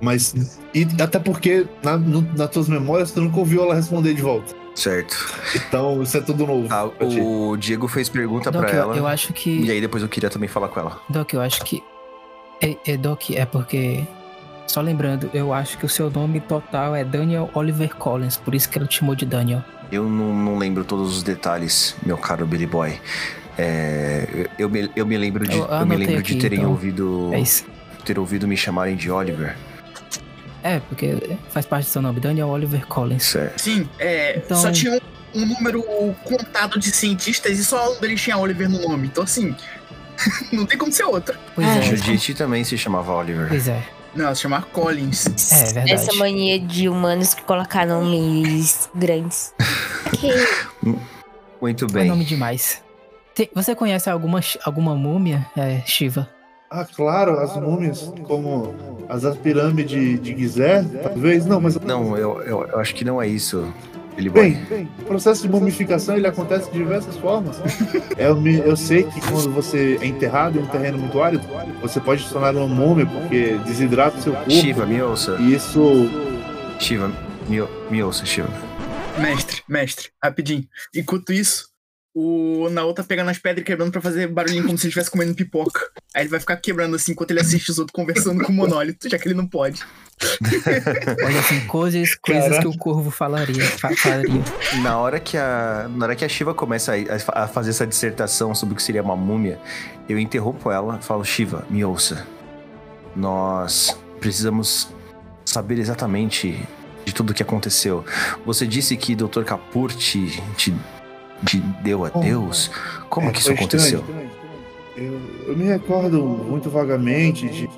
Mas, e até porque na, no, nas tuas memórias tu nunca ouviu ela responder de volta. Certo. Então isso é tudo novo. Ah, o Diego fez pergunta eu- ela. eu acho que- E aí depois eu queria também falar com ela. Doc, eu acho que. É, é, Doc, é porque. Só lembrando, eu acho que o seu nome total é Daniel Oliver Collins, por isso que ela te chamou de Daniel. Eu não, não lembro todos os detalhes, meu caro Billy Boy. É, eu, me, eu me lembro de, Eu eu, me lembro de aqui, terem então. ouvido. É isso. Ter ouvido me chamarem de Oliver. É, porque faz parte do seu nome, Daniel Oliver Collins. Certo. Sim, é. Então- Só tinha um, um número contado de cientistas e só um deles tinha Oliver no nome. Então, assim. não tem como ser outra. Pois A é. Judite também se chamava Oliver. Pois é. Não, ela se chama Collins. É verdade. Essa mania de humanos que colocar nomes grandes. Muito Não é bem. nome demais. Tem- você conhece alguma, alguma múmia, é, Shiva? Ah, claro, as múmias, como as pirâmides de Gizé, talvez. Não, mas. Não, eu, eu, eu acho que não é isso, Billy Boy. Bem, o processo de mumificação ele acontece de diversas formas. Eu, me- eu sei que quando você é enterrado em um terreno muito árido, você pode se tornar uma múmia porque desidrata o seu corpo. Shiva, me ouça. E isso. Shiva, me, me ouça, Shiva. Mestre, mestre, rapidinho. Enquanto isso, o Nao tá pegando as pedras e quebrando pra fazer barulhinho como se ele estivesse comendo pipoca. Aí ele vai ficar quebrando assim enquanto ele assiste os outros conversando com o monólito, já que ele não pode. Olha assim, coisas, coisas Caraca. que o corvo falaria. fa- faria. Na hora que a, na hora que a Shiva começa a, a fazer essa dissertação sobre o que seria uma múmia, eu interrompo ela e falo: Shiva, me ouça. Nós precisamos saber exatamente de tudo o que aconteceu. Você disse que Dr. Kapur te, te, te deu adeus? Como É, que isso aconteceu? estranho. Eu, eu me recordo muito vagamente de.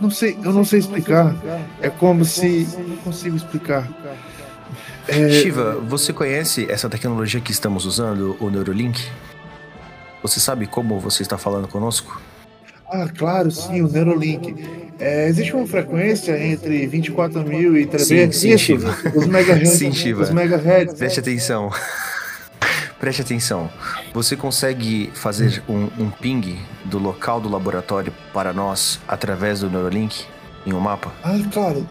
Não sei, eu não sei explicar. É como se. Não consigo explicar. É, Shiva, você conhece essa tecnologia que estamos usando, o Neurolink? Você sabe como você está falando conosco? Ah, claro, sim, o Neurolink. É, existe uma frequência entre 24 mil e 300. Sim, sim, Shiva. Os megahertz. Sim, Shiva. Os megahertz. Preste atenção. Preste atenção. Você consegue fazer um, um ping do local do laboratório para nós através do Neuralink em um mapa? Ah, claro.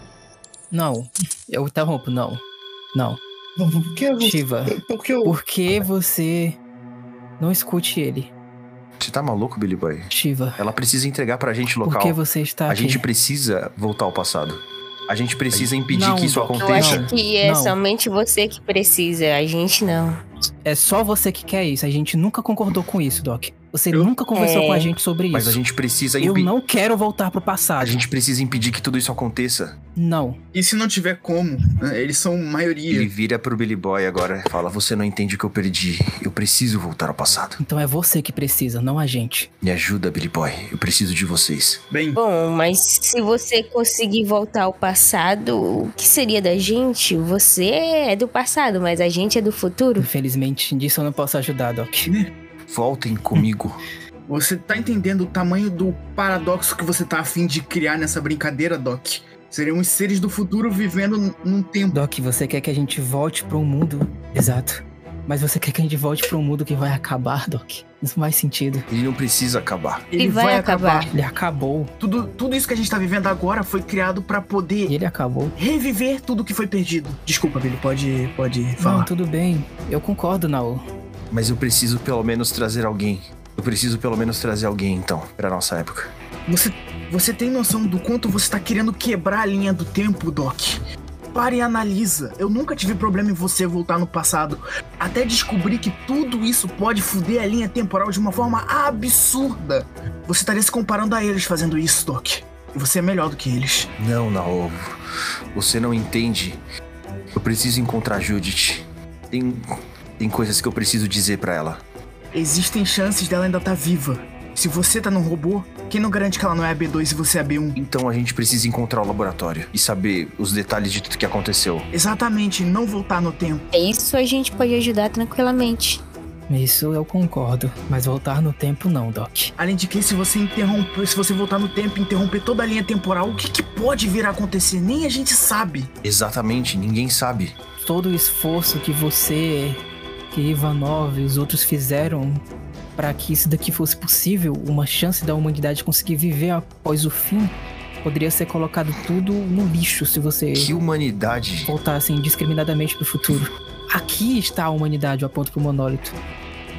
Não, eu interrompo, não. Não. Não, por que você- Shiva, Por que eu. por que você não escute ele? Você tá maluco, Billy Boy? Shiva, Ela precisa entregar pra gente o por local. que você está A aqui? gente precisa voltar ao passado. A gente precisa impedir Não, que isso Doc. Eu aconteça. acho que é Não. somente você que precisa, a gente não. É só você que quer isso. A gente nunca concordou com isso, Doc. Você Eu- nunca conversou É. com a gente sobre isso. Mas a gente precisa Eu impedir. não quero voltar pro A passado. gente precisa impedir que tudo isso aconteça. Não. E se não tiver como? né, Eles são maioria. Ele vira pro Billy Boy agora e fala: Você não entende o que eu perdi. Eu preciso voltar ao passado. Então é você que precisa, não a gente. Me ajuda, Billy Boy. Eu preciso de vocês. Bem, Bom, mas se você conseguir voltar ao passado, o que seria da gente? Você é do passado, mas a gente é do futuro? Infelizmente, disso eu não posso ajudar, Doc. Voltem comigo. você tá entendendo o tamanho do paradoxo que você tá afim de criar nessa brincadeira, Doc? Seremos seres do futuro vivendo num tempo. Doc, você quer que a gente volte pra um mundo. Exato. Mas você quer que a gente volte pra um mundo que vai acabar, Doc. Isso não faz sentido. Ele não precisa acabar. Ele vai acabar. Ele acabou. Tudo, tudo isso que a gente tá vivendo agora foi criado pra poder E ele acabou. reviver tudo que foi perdido. Desculpa, Billy, pode, pode Não, falar. tudo bem. Eu concordo, Naô. Mas eu preciso pelo menos trazer alguém. Eu preciso pelo menos trazer alguém, então, pra nossa época. Você, você tem noção do quanto você tá querendo quebrar a linha do tempo, Doc? Pare e analisa. Eu nunca tive problema em você voltar no passado. Até descobrir que tudo isso pode foder a linha temporal de uma forma absurda. Você estaria se comparando a eles fazendo isso, Doc. E você é melhor do que eles. Não, Naovo. Você não entende. Eu preciso encontrar Judith. Tem. Tem coisas que eu preciso dizer pra ela. Existem chances dela ainda estar viva. Se você tá num robô, quem não garante que ela não é a B2 e você é a B1? Então a gente precisa encontrar o laboratório e saber os detalhes de tudo que aconteceu. Exatamente, não voltar no tempo. É isso a gente pode ajudar tranquilamente. Isso eu concordo. Mas voltar no tempo não, Doc. Além de que, se você interromper, se você voltar no tempo e interromper toda a linha temporal, o que, que pode vir a acontecer? Nem a gente sabe. Exatamente, ninguém sabe. Todo o esforço que você, que Ivanov e os outros fizeram para que isso daqui fosse possível, uma chance da humanidade conseguir viver após o fim, poderia ser colocado tudo no lixo se você Que humanidade. voltasse indiscriminadamente pro futuro. Aqui está a humanidade, eu aponto pro monólito.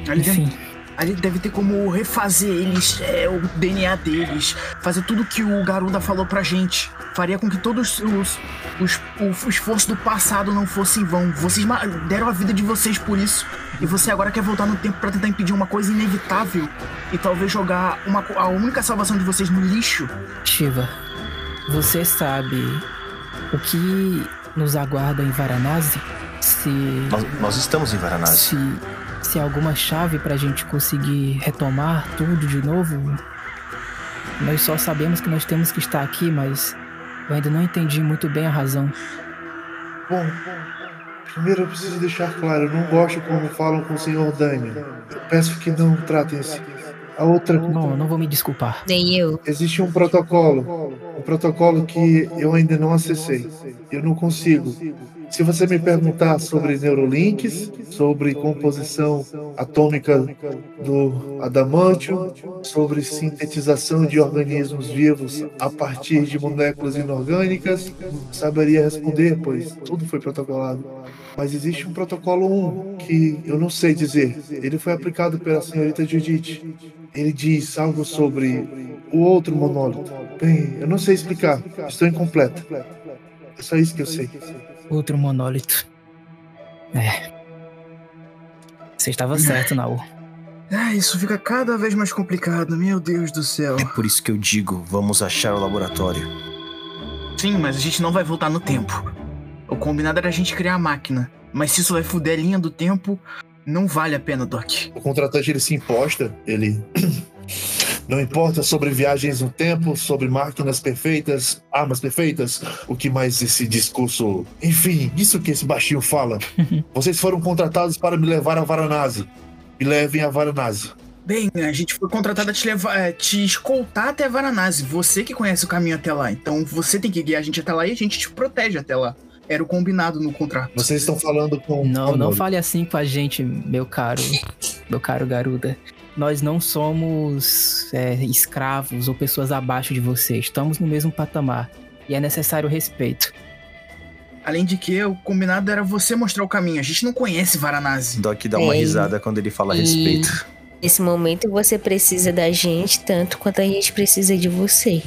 Ali, Enfim, deve, ali deve ter como refazer eles, é, o DNA deles, fazer tudo que o Garuda falou pra gente. Faria com que todos os, os o esforço do passado não fosse em vão. Vocês deram a vida de vocês por isso. E você agora quer voltar no tempo pra tentar impedir uma coisa inevitável e talvez jogar uma, a única salvação de vocês no lixo. Shiva, você sabe o que nos aguarda em Varanasi? Se Nós, nós estamos em Varanasi. se, se alguma chave pra gente conseguir retomar tudo de novo. Nós só sabemos que nós temos que estar aqui, mas eu ainda não entendi muito bem a razão. Bom, primeiro eu preciso deixar claro, eu não gosto quando falam com o senhor Daniel. Eu peço que não tratem assim. A outra Bom, eu não vou me desculpar. Nem eu. Existe um protocolo, um protocolo que eu ainda não acessei. Eu não consigo. Se você me perguntar sobre neurolinks, sobre composição atômica do adamantium, sobre sintetização de organismos vivos a partir de moléculas inorgânicas, saberia responder, pois tudo foi protocolado. Mas existe um protocolo 1 que eu não sei dizer. Ele foi aplicado pela senhorita Judith. Ele diz algo sobre o outro monólito. Bem, eu não sei explicar. Estou incompleto. É só isso que eu sei. Outro monólito. É. Você estava certo, Naô. Ah, isso fica cada vez mais complicado, meu Deus do céu. É por isso que eu digo, vamos achar o laboratório. Sim, mas a gente não vai voltar no tempo. O combinado era a gente criar a máquina. Mas se isso vai fuder a linha do tempo, não vale a pena, Doc. O contratante ele se imposta, ele não importa sobre viagens no tempo, sobre máquinas perfeitas, armas perfeitas, o que mais esse discurso, enfim, isso que esse baixinho fala. Vocês foram contratados para me levar a Varanasi. Me levem a Varanasi. Bem, a gente foi contratado a te levar, é, te escoltar até Varanasi. Você que conhece o caminho até lá. Então você tem que guiar a gente até lá e a gente te protege até lá. Era o combinado no contrato. Vocês estão falando com Não, não amor. fale assim com a gente, meu caro, meu caro Garuda. Nós não somos é, escravos ou pessoas abaixo de você. Estamos no mesmo patamar. E é necessário respeito. Além de que o combinado era você mostrar o caminho. A gente não conhece Varanasi. Doc dá uma Ei. risada quando ele fala a E- respeito. Nesse momento você precisa da gente tanto quanto a gente precisa de você.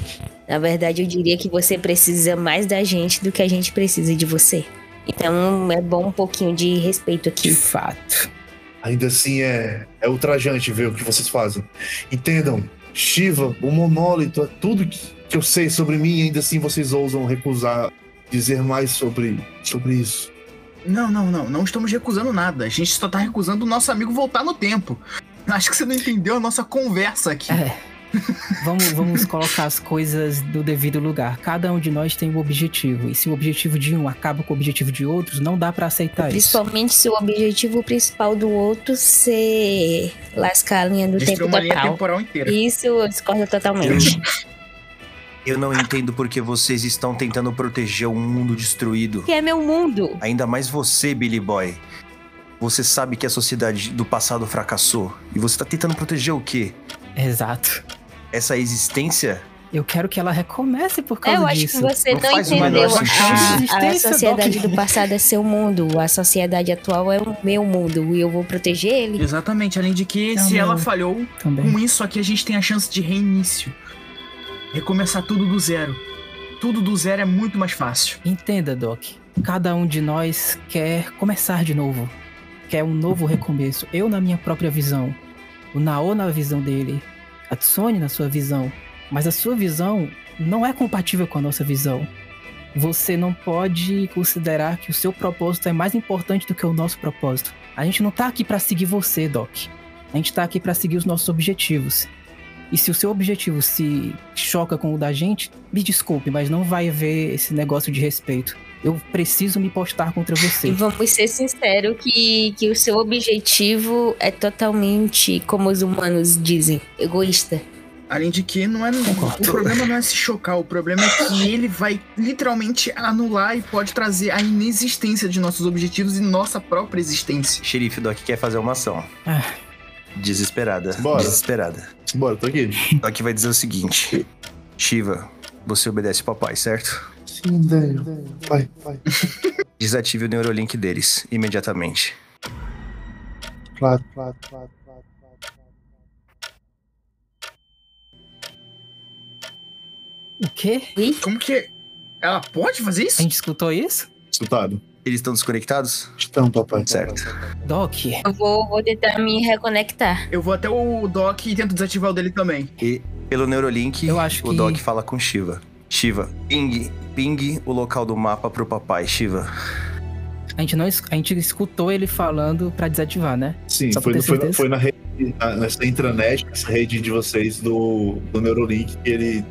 Na verdade, eu diria que você precisa mais da gente do que a gente precisa de você. Então é bom um pouquinho de respeito aqui. De fato. Ainda assim é, é ultrajante ver o que vocês fazem. Entendam, Shiva, o monólito, é tudo que, que eu sei sobre mim ainda assim vocês ousam recusar dizer mais sobre, sobre isso. Não, não, não. Não estamos recusando nada. A gente só tá recusando o nosso amigo voltar no tempo. Acho que você não entendeu a nossa conversa aqui. É. Vamos, vamos colocar as coisas no devido lugar. Cada um de nós tem um objetivo. E se o objetivo de um acaba com o objetivo de outros, não dá para aceitar Principalmente isso. Principalmente se o objetivo principal do outro ser lascar a linha do Destruir tempo uma total. linha temporal inteira. Isso eu discordo totalmente. Eu não entendo porque vocês estão tentando proteger um mundo destruído. Que é meu mundo. Ainda mais você, Billy Boy. Você sabe que a sociedade do passado fracassou. E você tá tentando proteger o quê? Exato. Essa existência? Eu quero que ela recomece por causa eu acho disso. que você não, faz o entendeu. A, a sentido. sociedade do passado é seu mundo. A sociedade atual é o meu mundo. E eu vou proteger ele. Exatamente. Além de que, Não, se não. ela falhou, Também. com isso aqui a gente tem a chance de reinício. Recomeçar tudo do zero. Tudo do zero é muito mais fácil. Entenda, Doc. Cada um de nós quer começar de novo. Quer um novo recomeço. Eu na minha própria visão. O Nao na visão dele. A Tsune na sua visão. Mas a sua visão não é compatível com a nossa visão. Você não pode considerar que o seu propósito é mais importante do que o nosso propósito. A gente não tá aqui pra seguir você, Doc. A gente tá aqui pra seguir os nossos objetivos. E se o seu objetivo se choca com o da gente, me desculpe, mas não vai haver esse negócio de respeito. Eu preciso me postar contra E você. vamos ser sinceros que, que o seu objetivo é totalmente, como os humanos dizem, egoísta. Além de que não é. Concordo. O problema não é se chocar, o problema é que ele vai literalmente anular e pode trazer a inexistência de nossos objetivos e nossa própria existência. Xerife Doc quer fazer uma ação. Ah. Desesperada. Bora. Desesperada. Bora, tô aqui. Doc vai dizer o seguinte: Shiva, você obedece o papai, certo? Vai, vai. Desative o Neurolink deles imediatamente. Claro, claro, claro, claro. O quê? Como que. Ela pode fazer A isso? gente escutou isso? Escutado. Eles estão desconectados? Estão, papai. Certo. Doc, Eu vou, vou tentar me reconectar. Eu vou até o Doc e tento desativar o dele também. E pelo Neurolink, Eu acho o que- Doc fala com Shiva. Shiva, ping, ping o local do mapa pro papai, Shiva. a gente não a gente escutou ele falando pra desativar, né? Sim, Só foi, foi, foi na rede, na- nessa intranet, nessa rede de vocês do, do Neurolink, que ele.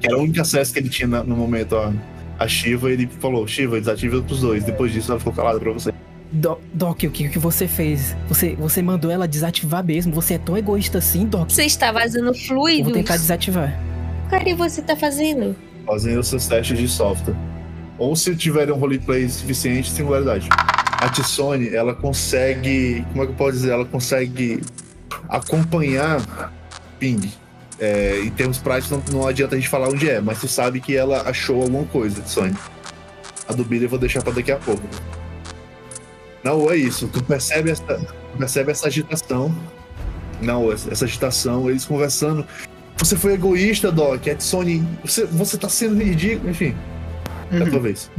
Que era o único acesso que ele tinha na- no momento a, a Shiva, ele falou, Shiva, desativa pros dois. Depois disso ela ficou calada pra você. Do- Doc, o que, o que você fez? Você, você mandou ela desativar mesmo? Você é tão egoísta assim, Doc? Você está vazando Eu fluidos. vou tentar desativar. O que você tá fazendo? Fazendo seus testes de software. Ou se tiverem um roleplay suficiente, singularidade. A Tissone, ela consegue. Como é que eu posso dizer? Ela consegue acompanhar ping. É, em termos práticos, não, não adianta a gente falar onde é, mas tu sabe que ela achou alguma coisa, Tissone. A do Billy eu vou deixar pra daqui a pouco. Não, é isso. Tu percebe essa, percebe essa agitação. Não, essa agitação, eles conversando. Você foi egoísta, Doc. A Tissone, você, você tá sendo ridículo. Enfim, é a Uhum. tua vez.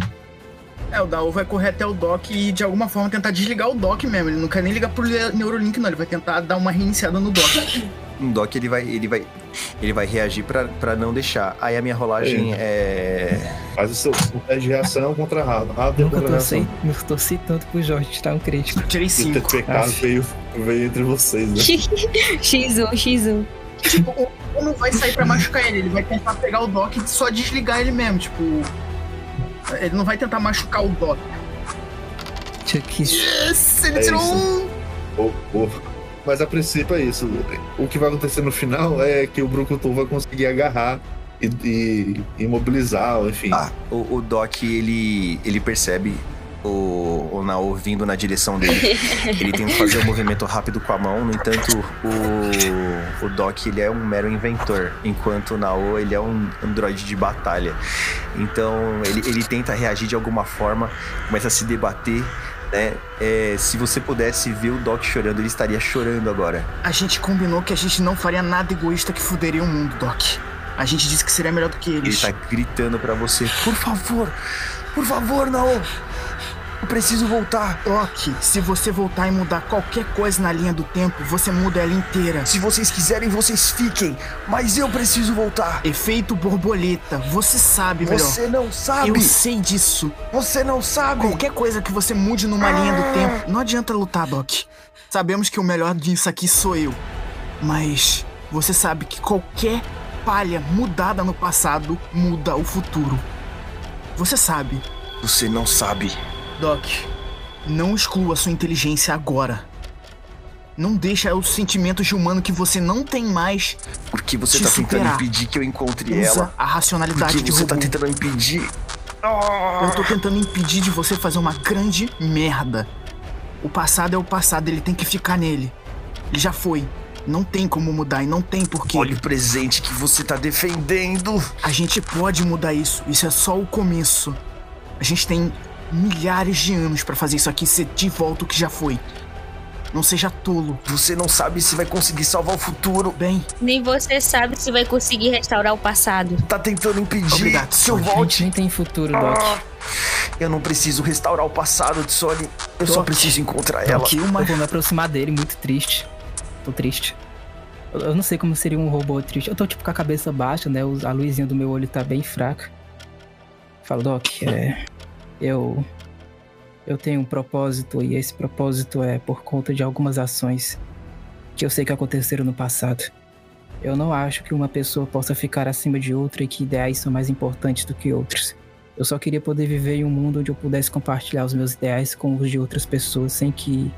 É, o Daú vai correr até o Doc e de alguma forma tentar desligar o Doc mesmo. Ele não quer nem ligar pro Neurolink, não. Ele vai tentar dar uma reiniciada no Doc. O Doc ele vai, ele vai, ele vai reagir pra, pra não deixar. Aí a minha rolagem é. Faz o seu o teste de reação contra rápido. Rápido Nunca contra torci, reação. torci tanto pro Jorge tirar um crítico. Tirei O cinco. pecado veio, veio entre vocês, né? X1, X1. Tipo, o o não vai sair pra machucar ele. Ele vai tentar pegar o Doc e só desligar ele mesmo. Tipo. Ele não vai tentar machucar o Doc. Tinha que- Yes! Ele É tirou isso. um. Pô, pô. Mas a princípio é isso. O que vai acontecer no final é que o Brucutu vai conseguir agarrar e, e imobilizar, enfim. Ah, o, o Doc ele, ele percebe o, o Nao vindo na direção dele. ele tenta fazer um movimento rápido com a mão, no entanto, o, o Doc ele é um mero inventor, enquanto o Nao ele é um androide de batalha. Então ele, ele tenta reagir de alguma forma, começa a se debater. Né? É, se você pudesse ver o Doc chorando, ele estaria chorando agora. A gente combinou que a gente não faria nada egoísta que fuderia o mundo, Doc. A gente disse que seria melhor do que Ele eles. tá gritando pra você. Por favor, por favor, Naô. Eu preciso voltar. Doc, se você voltar e mudar qualquer coisa na linha do tempo, você muda ela inteira. Se vocês quiserem, vocês fiquem. Mas eu preciso voltar. Efeito borboleta, você sabe, melhor. Você não sabe. Eu sei disso. Você não sabe. Qualquer coisa que você mude numa linha do tempo, não adianta lutar, Doc. Sabemos que o melhor disso aqui sou eu. Mas você sabe que qualquer palha mudada no passado muda o futuro. Você sabe. Você não sabe. Doc, não exclua sua inteligência agora. Não deixa os sentimentos de humano que você não tem mais Porque você te tá tentando superar. impedir que eu encontre Usa ela. a racionalidade Porque de você tá robô. tentando impedir. Eu tô tentando impedir de você fazer uma grande merda. O passado é o passado, ele tem que ficar nele. Ele já foi. Não tem como mudar e não tem porquê. Olha o presente que você tá defendendo. A gente pode mudar isso. Isso é só o começo. A gente tem milhares de anos pra fazer isso aqui ser de volta o que já foi. Não seja tolo. Você não sabe se vai conseguir salvar o futuro. Bem, Nem você sabe se vai conseguir restaurar o passado. Tá tentando impedir Obrigado, que eu Sonic. A gente volte. nem tem futuro, Doc. Ah, eu não preciso restaurar o passado de Sony. Eu só Doc. preciso encontrar ela. Doc, uma... Eu vou me aproximar dele, muito triste. Tô triste. Eu, eu não sei como seria um robô triste. Eu tô tipo com a cabeça baixa, né? A luzinha do meu olho tá bem fraca. Falo, Doc, é. Eu. Eu tenho um propósito e esse propósito é por conta de algumas ações que eu sei que aconteceram no passado. Eu não acho que uma pessoa possa ficar acima de outra e que ideais são mais importantes do que outros. Eu só queria poder viver em um mundo onde eu pudesse compartilhar os meus ideais com os de outras pessoas sem que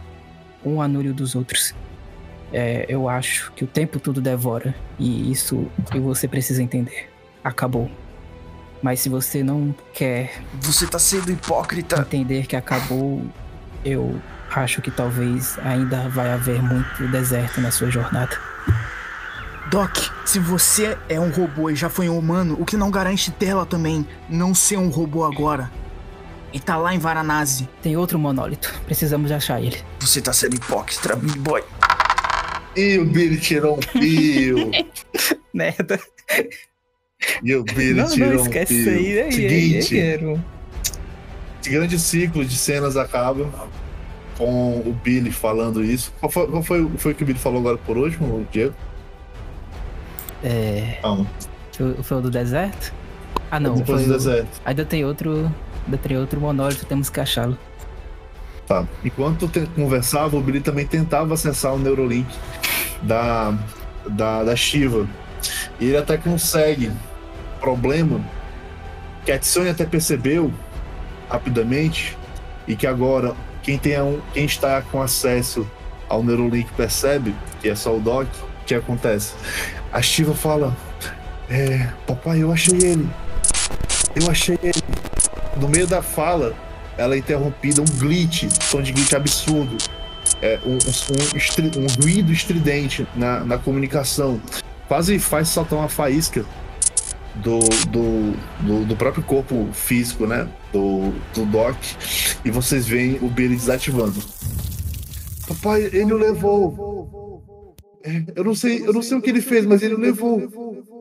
um anule dos outros. É, eu acho que o tempo tudo devora e isso e você precisa entender. Acabou. Mas se você não quer Você tá sendo hipócrita. entender que acabou, eu acho que talvez ainda vai haver muito deserto na sua jornada. Doc, se você é um robô e já foi um humano, o que não garante dela também não ser um robô agora? E tá lá em Varanasi. Tem outro monólito. Precisamos achar ele. Você tá sendo hipócrita, Big Boy. E o Billy tirou um pio. Merda. E o Billy Não, tirou não esquece isso aí. aí, Seguinte, grande ciclo de cenas acaba com o Billy falando isso. Qual foi, qual foi, foi o que o Billy falou agora por último, Diego? É. Não, Foi, o do deserto? Ah, não. depois foi do o- deserto. Ainda tem outro. Ainda tem outro monólito, temos que achá-lo. Tá. Enquanto conversava, o Billy também tentava acessar o Neurolink da, da, da Shiva. E ele até consegue. Problema que a Tsune até percebeu rapidamente e que agora quem, tem um, quem está com acesso ao Neurolink percebe, que é só o Doc, o que acontece? A Shiva fala: é, Papai, eu achei ele. Eu achei ele. No meio da fala, ela é interrompida, um glitch, som de glitch absurdo. É, um, um- um um ruído estridente na, na comunicação. Quase faz saltar uma faísca do, do, do, do próprio corpo físico, né? Do, do Doc. E vocês veem o Billy desativando. Papai, ele o levou. É, Eu não sei, eu não sei o que ele fez, mas ele o levou.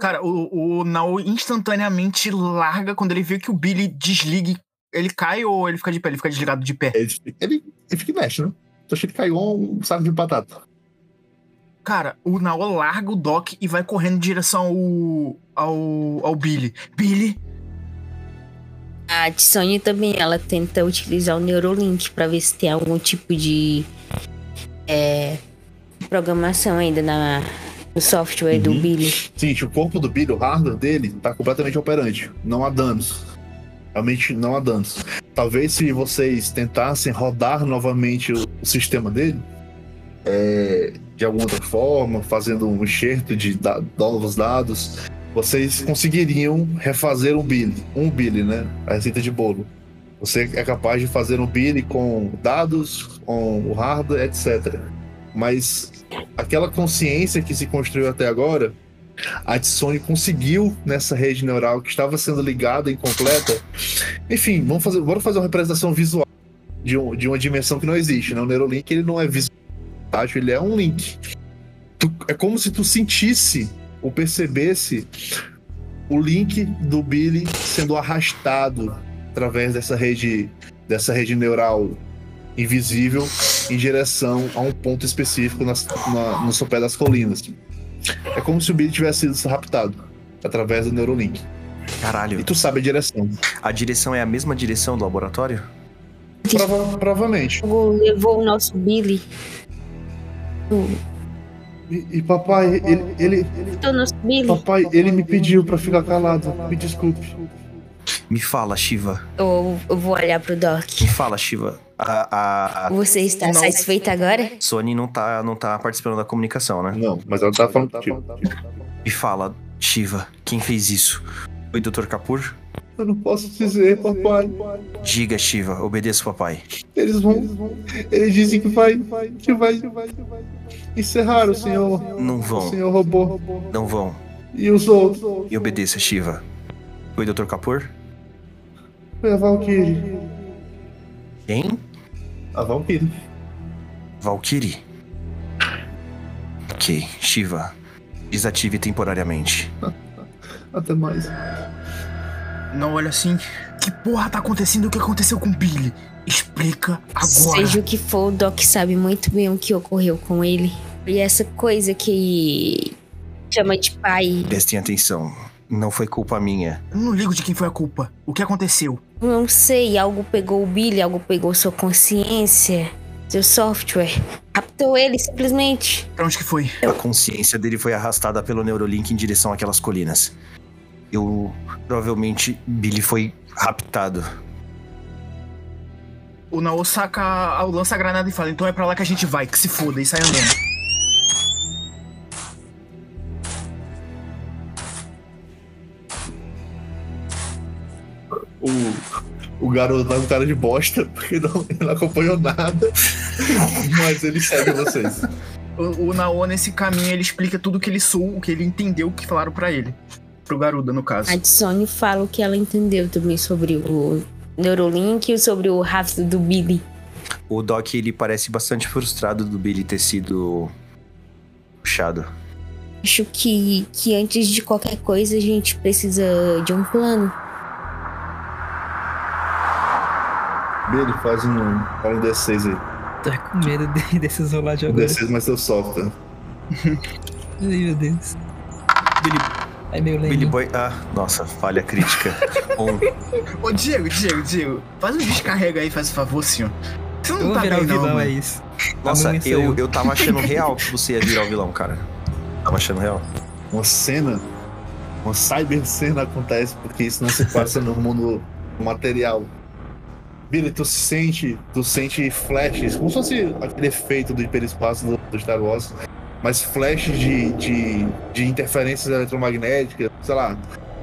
Cara, o, o Nao instantaneamente larga quando ele vê que o Billy desliga. Ele cai ou ele fica de pé? Ele fica desligado de pé. Ele, ele, ele fica e mexe, né? Então achei que caiu um saco de batata. Cara, o Nao larga o Doc e vai correndo em direção ao, ao, ao Billy. Billy, A Tsony também, ela tenta utilizar o Neurolink pra ver se tem algum tipo de é, programação ainda na, no software do Uhum. Billy. Seguinte, o corpo do Billy, o hardware dele, tá completamente operante. Não há danos. Realmente não há danos. Talvez se vocês tentassem rodar novamente o, o sistema dele, é, de alguma outra forma, fazendo um enxerto de da- novos dados, vocês conseguiriam refazer um Billy. Um Billy, né? A receita de bolo. Você é capaz de fazer um Billy com dados, com o hardware, etc. Mas aquela consciência que se construiu até agora, a Sony conseguiu nessa rede neural que estava sendo ligada incompleta. Enfim, vamos fazer, bora fazer uma representação visual de, um- de uma dimensão que não existe. Né? O Neurolink ele não é visual, tátil, ele é um link. Tu- é como se tu sentisse ou percebesse o link do Billy sendo arrastado através dessa rede, dessa rede neural invisível em direção a um ponto específico nas, na, no sopé das colinas. É como se o Billy tivesse sido raptado através do Neurolink. Caralho. E tu sabe a direção. A direção é a mesma direção do laboratório? Prova, provavelmente. Levou o nosso Billy. E, e papai, ele, ele, papai, ele me pediu pra ficar calado. Me desculpe. Me fala, Shiva. Eu, eu vou olhar pro Doc. Me fala, Shiva. A, a, a Você está satisfeita agora? Sony não tá, não tá participando da comunicação, né? Não, mas ela tá falando. Me fala, Shiva, quem fez isso? Foi o Dr. Kapur? Eu não posso dizer, papai. Diga, Shiva, obedeça o papai. Eles vão. Eles dizem que vai. Que vai. Encerrar o senhor. Não O vão, senhor robô. não vão. E os outros. E obedeça, Shiva. Foi o Dr. Kapur? Foi a Valkyrie. Quem? A Valkyrie. Valkyrie. Ok, Shiva. Desative temporariamente. Até mais. Não olha assim. Que porra tá acontecendo? O que aconteceu com o Billy? Explica agora. Seja o que for, o Doc sabe muito bem o que ocorreu com ele. E essa coisa que chama de pai. Prestem atenção. Não foi culpa minha. Eu não ligo de quem foi a culpa. O que aconteceu? Não sei, algo pegou o Billy, algo pegou sua consciência, seu software. Raptou ele simplesmente. Pra onde que foi? A consciência dele foi arrastada pelo Neurolink em direção àquelas colinas. Eu. Provavelmente Billy foi raptado. O Nao saca o lança-granada e fala: então é pra lá que a gente vai, que se foda, e sai andando. O, o garoto tá com cara de bosta, porque não, ele não acompanhou nada. Mas ele segue vocês. O, o Nao, nesse caminho, ele explica tudo que ele sou, o que ele entendeu, o que falaram pra ele. Pro Garuda, no caso. A Tsone fala o que ela entendeu também sobre o Neurolink e sobre o rastro do Billy. O Doc, ele parece bastante frustrado do Billy ter sido. puxado. Acho que, que antes de qualquer coisa a gente precisa de um plano. Billy, faz um, faz um D6 aí. Tô com medo de, desses rolar de Um agora. D6 mais seu software. Ai, meu Deus. Billy, Ai, meu Billy lembro. Boy. Ah, nossa, falha crítica. Um. Ô, Diego, Diego, Diego, faz um descarrega aí, faz um favor, senhor. Você não Eu tá virar bem, o vilão, não, é isso. Nossa, eu, eu tava achando real que você ia virar o vilão, cara. Tava achando real. Uma cena, uma cyber cena acontece, porque isso não se passa no mundo material. Billy, tu sente, tu sente flashes, como se fosse aquele efeito do hiperespaço do, do Star Wars, mas flashes de, de, de interferências eletromagnéticas, sei lá,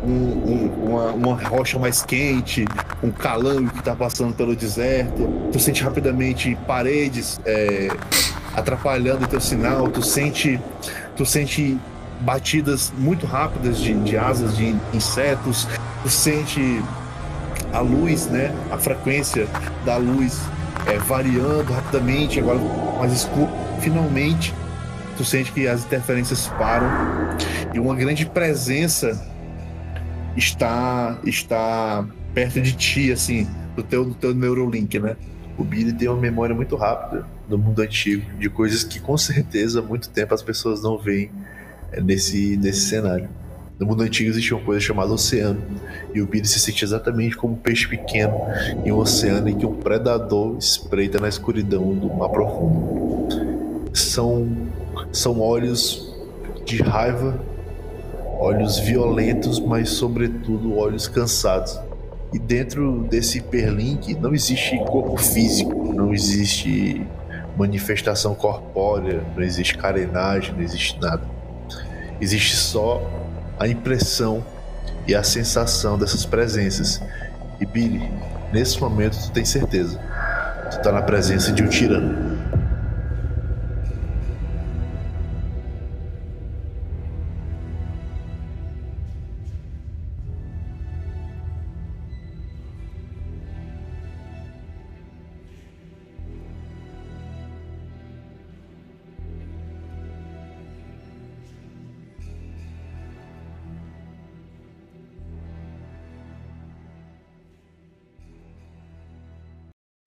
um- um- uma, uma rocha mais quente, um calango que tá passando pelo deserto. Tu sente rapidamente paredes é, atrapalhando o teu sinal, tu sente, tu sente batidas muito rápidas de, de asas de insetos, tu sente a luz, né? A frequência da luz é, variando rapidamente, agora mais escuro. Finalmente, tu sente que as interferências param e uma grande presença está está perto de ti, assim, do teu, do teu Neurolink, né? O Billy tem uma memória muito rápida do mundo antigo, de coisas que com certeza há muito tempo as pessoas não veem é, nesse, nesse cenário. No mundo antigo existia uma coisa chamada oceano, e o Billy se sente exatamente como um peixe pequeno em um oceano em que um predador espreita na escuridão do mar profundo. São, são olhos de raiva, olhos violentos, mas sobretudo olhos cansados. E dentro desse hiperlink não existe corpo físico, não existe manifestação corpórea, não existe carenagem, não existe nada. Existe só a impressão e a sensação dessas presenças. E Billy, nesse momento tu tem certeza. Tu tá na presença de um tirano.